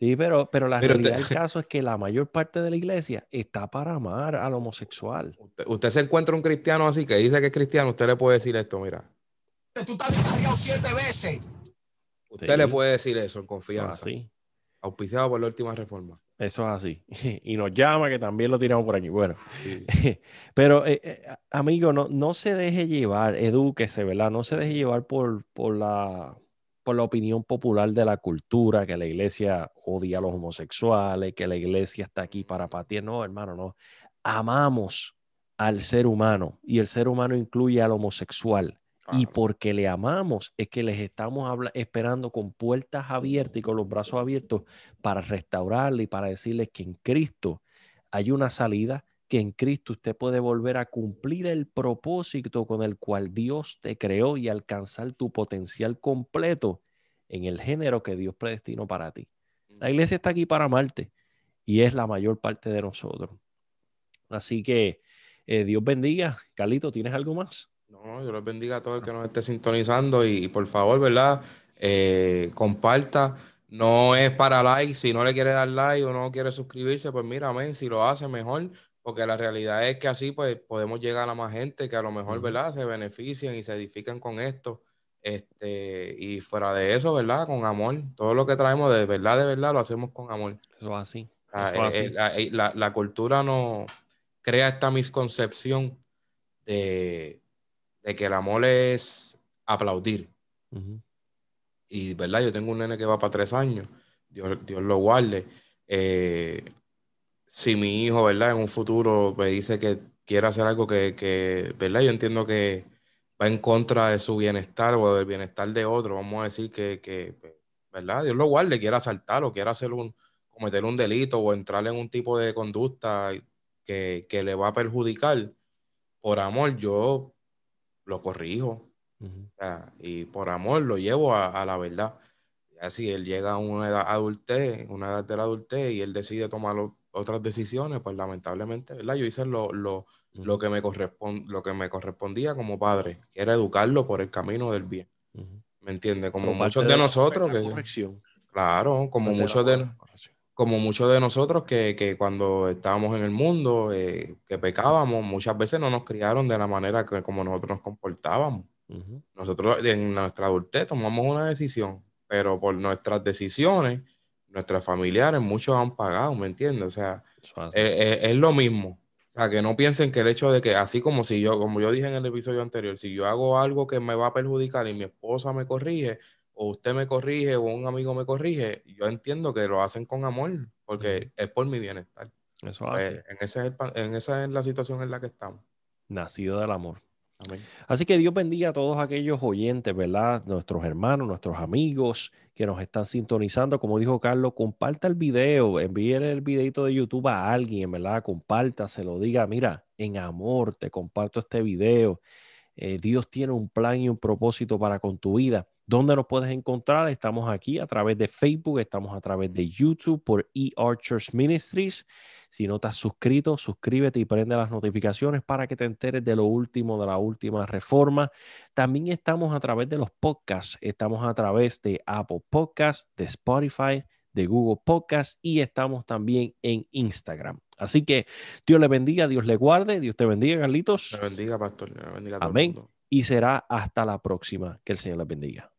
Sí, pero, pero la realidad del caso es que la mayor parte de la iglesia está para amar al homosexual. usted, usted se encuentra un cristiano así que dice que es cristiano, usted le puede decir esto, mira. Tú estás descarriado siete veces. Usted Sí. le puede decir eso en confianza. así. Auspiciado por la última reforma. Eso es así. Y nos llama que también lo tiramos por aquí. Bueno. Sí. Pero, eh, eh, amigo, no, no se deje llevar, edúquese, ¿verdad? No se deje llevar por, por la, la opinión popular de la cultura, que la iglesia odia a los homosexuales, que la iglesia está aquí para patear. No, hermano, no. Amamos al ser humano y el ser humano incluye al homosexual. Y porque le amamos es que les estamos esperando con puertas abiertas y con los brazos abiertos para restaurarle y para decirles que en Cristo hay una salida, que en Cristo usted puede volver a cumplir el propósito con el cual Dios te creó y alcanzar tu potencial completo en el género que Dios predestinó para ti. La iglesia está aquí para amarte y es la mayor parte de nosotros. Así que eh, Dios bendiga. Carlito, ¿tienes algo más? No, no, Dios les bendiga a todo el que nos esté sintonizando y, y por favor, ¿verdad? Eh, comparta. No es para like. Si no le quiere dar like o no quiere suscribirse, pues mira, amén. Si lo hace, mejor. Porque la realidad es que así pues podemos llegar a más gente que a lo mejor. ¿verdad? Se beneficien y se edifican con esto. Este, y fuera de eso, ¿verdad? Con amor. Todo lo que traemos de verdad, de verdad, lo hacemos con amor. Eso es así. Eso eh, así. eh, la, eh, la- la cultura no crea esta misconcepción de, de que el amor es aplaudir. Y, ¿verdad? Yo tengo un nene que va para tres años. Dios, Dios lo guarde. Eh, si mi hijo, ¿verdad? En un futuro me dice que quiere hacer algo que, que, ¿verdad? Yo entiendo que va en contra de su bienestar o del bienestar de otro. Vamos a decir que, que, ¿verdad? Dios lo guarde, quiera asaltar o quiera hacer un, cometer un delito o entrar en un tipo de conducta que, que le va a perjudicar. Por amor, yo lo corrijo. O sea, y por amor lo llevo a, a la verdad. Ya si él llega a una edad adultez, una edad de la adultez y él decide tomar o- otras decisiones, pues lamentablemente, ¿verdad? Yo hice lo, lo, lo que me lo que me correspondía como padre, que era educarlo por el camino del bien. ¿Me entiendes? Como muchos de nosotros, que, corrección. claro, como muchos de, como muchos de nosotros que, que cuando estábamos en el mundo, eh, que pecábamos, muchas veces no nos criaron de la manera que como nosotros nos comportábamos. Nosotros en nuestra adultez tomamos una decisión, pero por nuestras decisiones, nuestros familiares, muchos han pagado, ¿me entiendes? O sea, es así. es, lo mismo. O sea, que no piensen que el hecho de que, así como si yo, como yo dije en el episodio anterior, si yo hago algo que me va a perjudicar y mi esposa me corrige, o usted me corrige, o un amigo me corrige, yo entiendo que lo hacen con amor, porque es por mi bienestar. Eso es Pues, en, ese es el en esa es la situación en la que estamos. Nacido del amor. Amén. Así que Dios bendiga a todos aquellos oyentes, ¿verdad? Nuestros hermanos, nuestros amigos que nos están sintonizando. Como dijo Carlos, comparta el video, envíe el videito de YouTube a alguien, ¿verdad? Comparta, se lo diga, mira, en amor te comparto este video. Eh, Dios tiene un plan y un propósito para con tu vida. ¿Dónde nos puedes encontrar? Estamos aquí a través de Facebook, estamos a través de YouTube por E Archers Ministries. Si no te has suscrito, suscríbete y prende las notificaciones para que te enteres de lo último, de la última reforma. También estamos a través de los podcasts. Estamos a través de Apple Podcasts, de Spotify, de Google Podcasts y estamos también en Instagram. Así que Dios le bendiga, Dios le guarde, Dios te bendiga, Carlitos. Le bendiga, pastor. Le bendiga a todo el Amén. mundo. Y será hasta la próxima. Que el Señor les bendiga.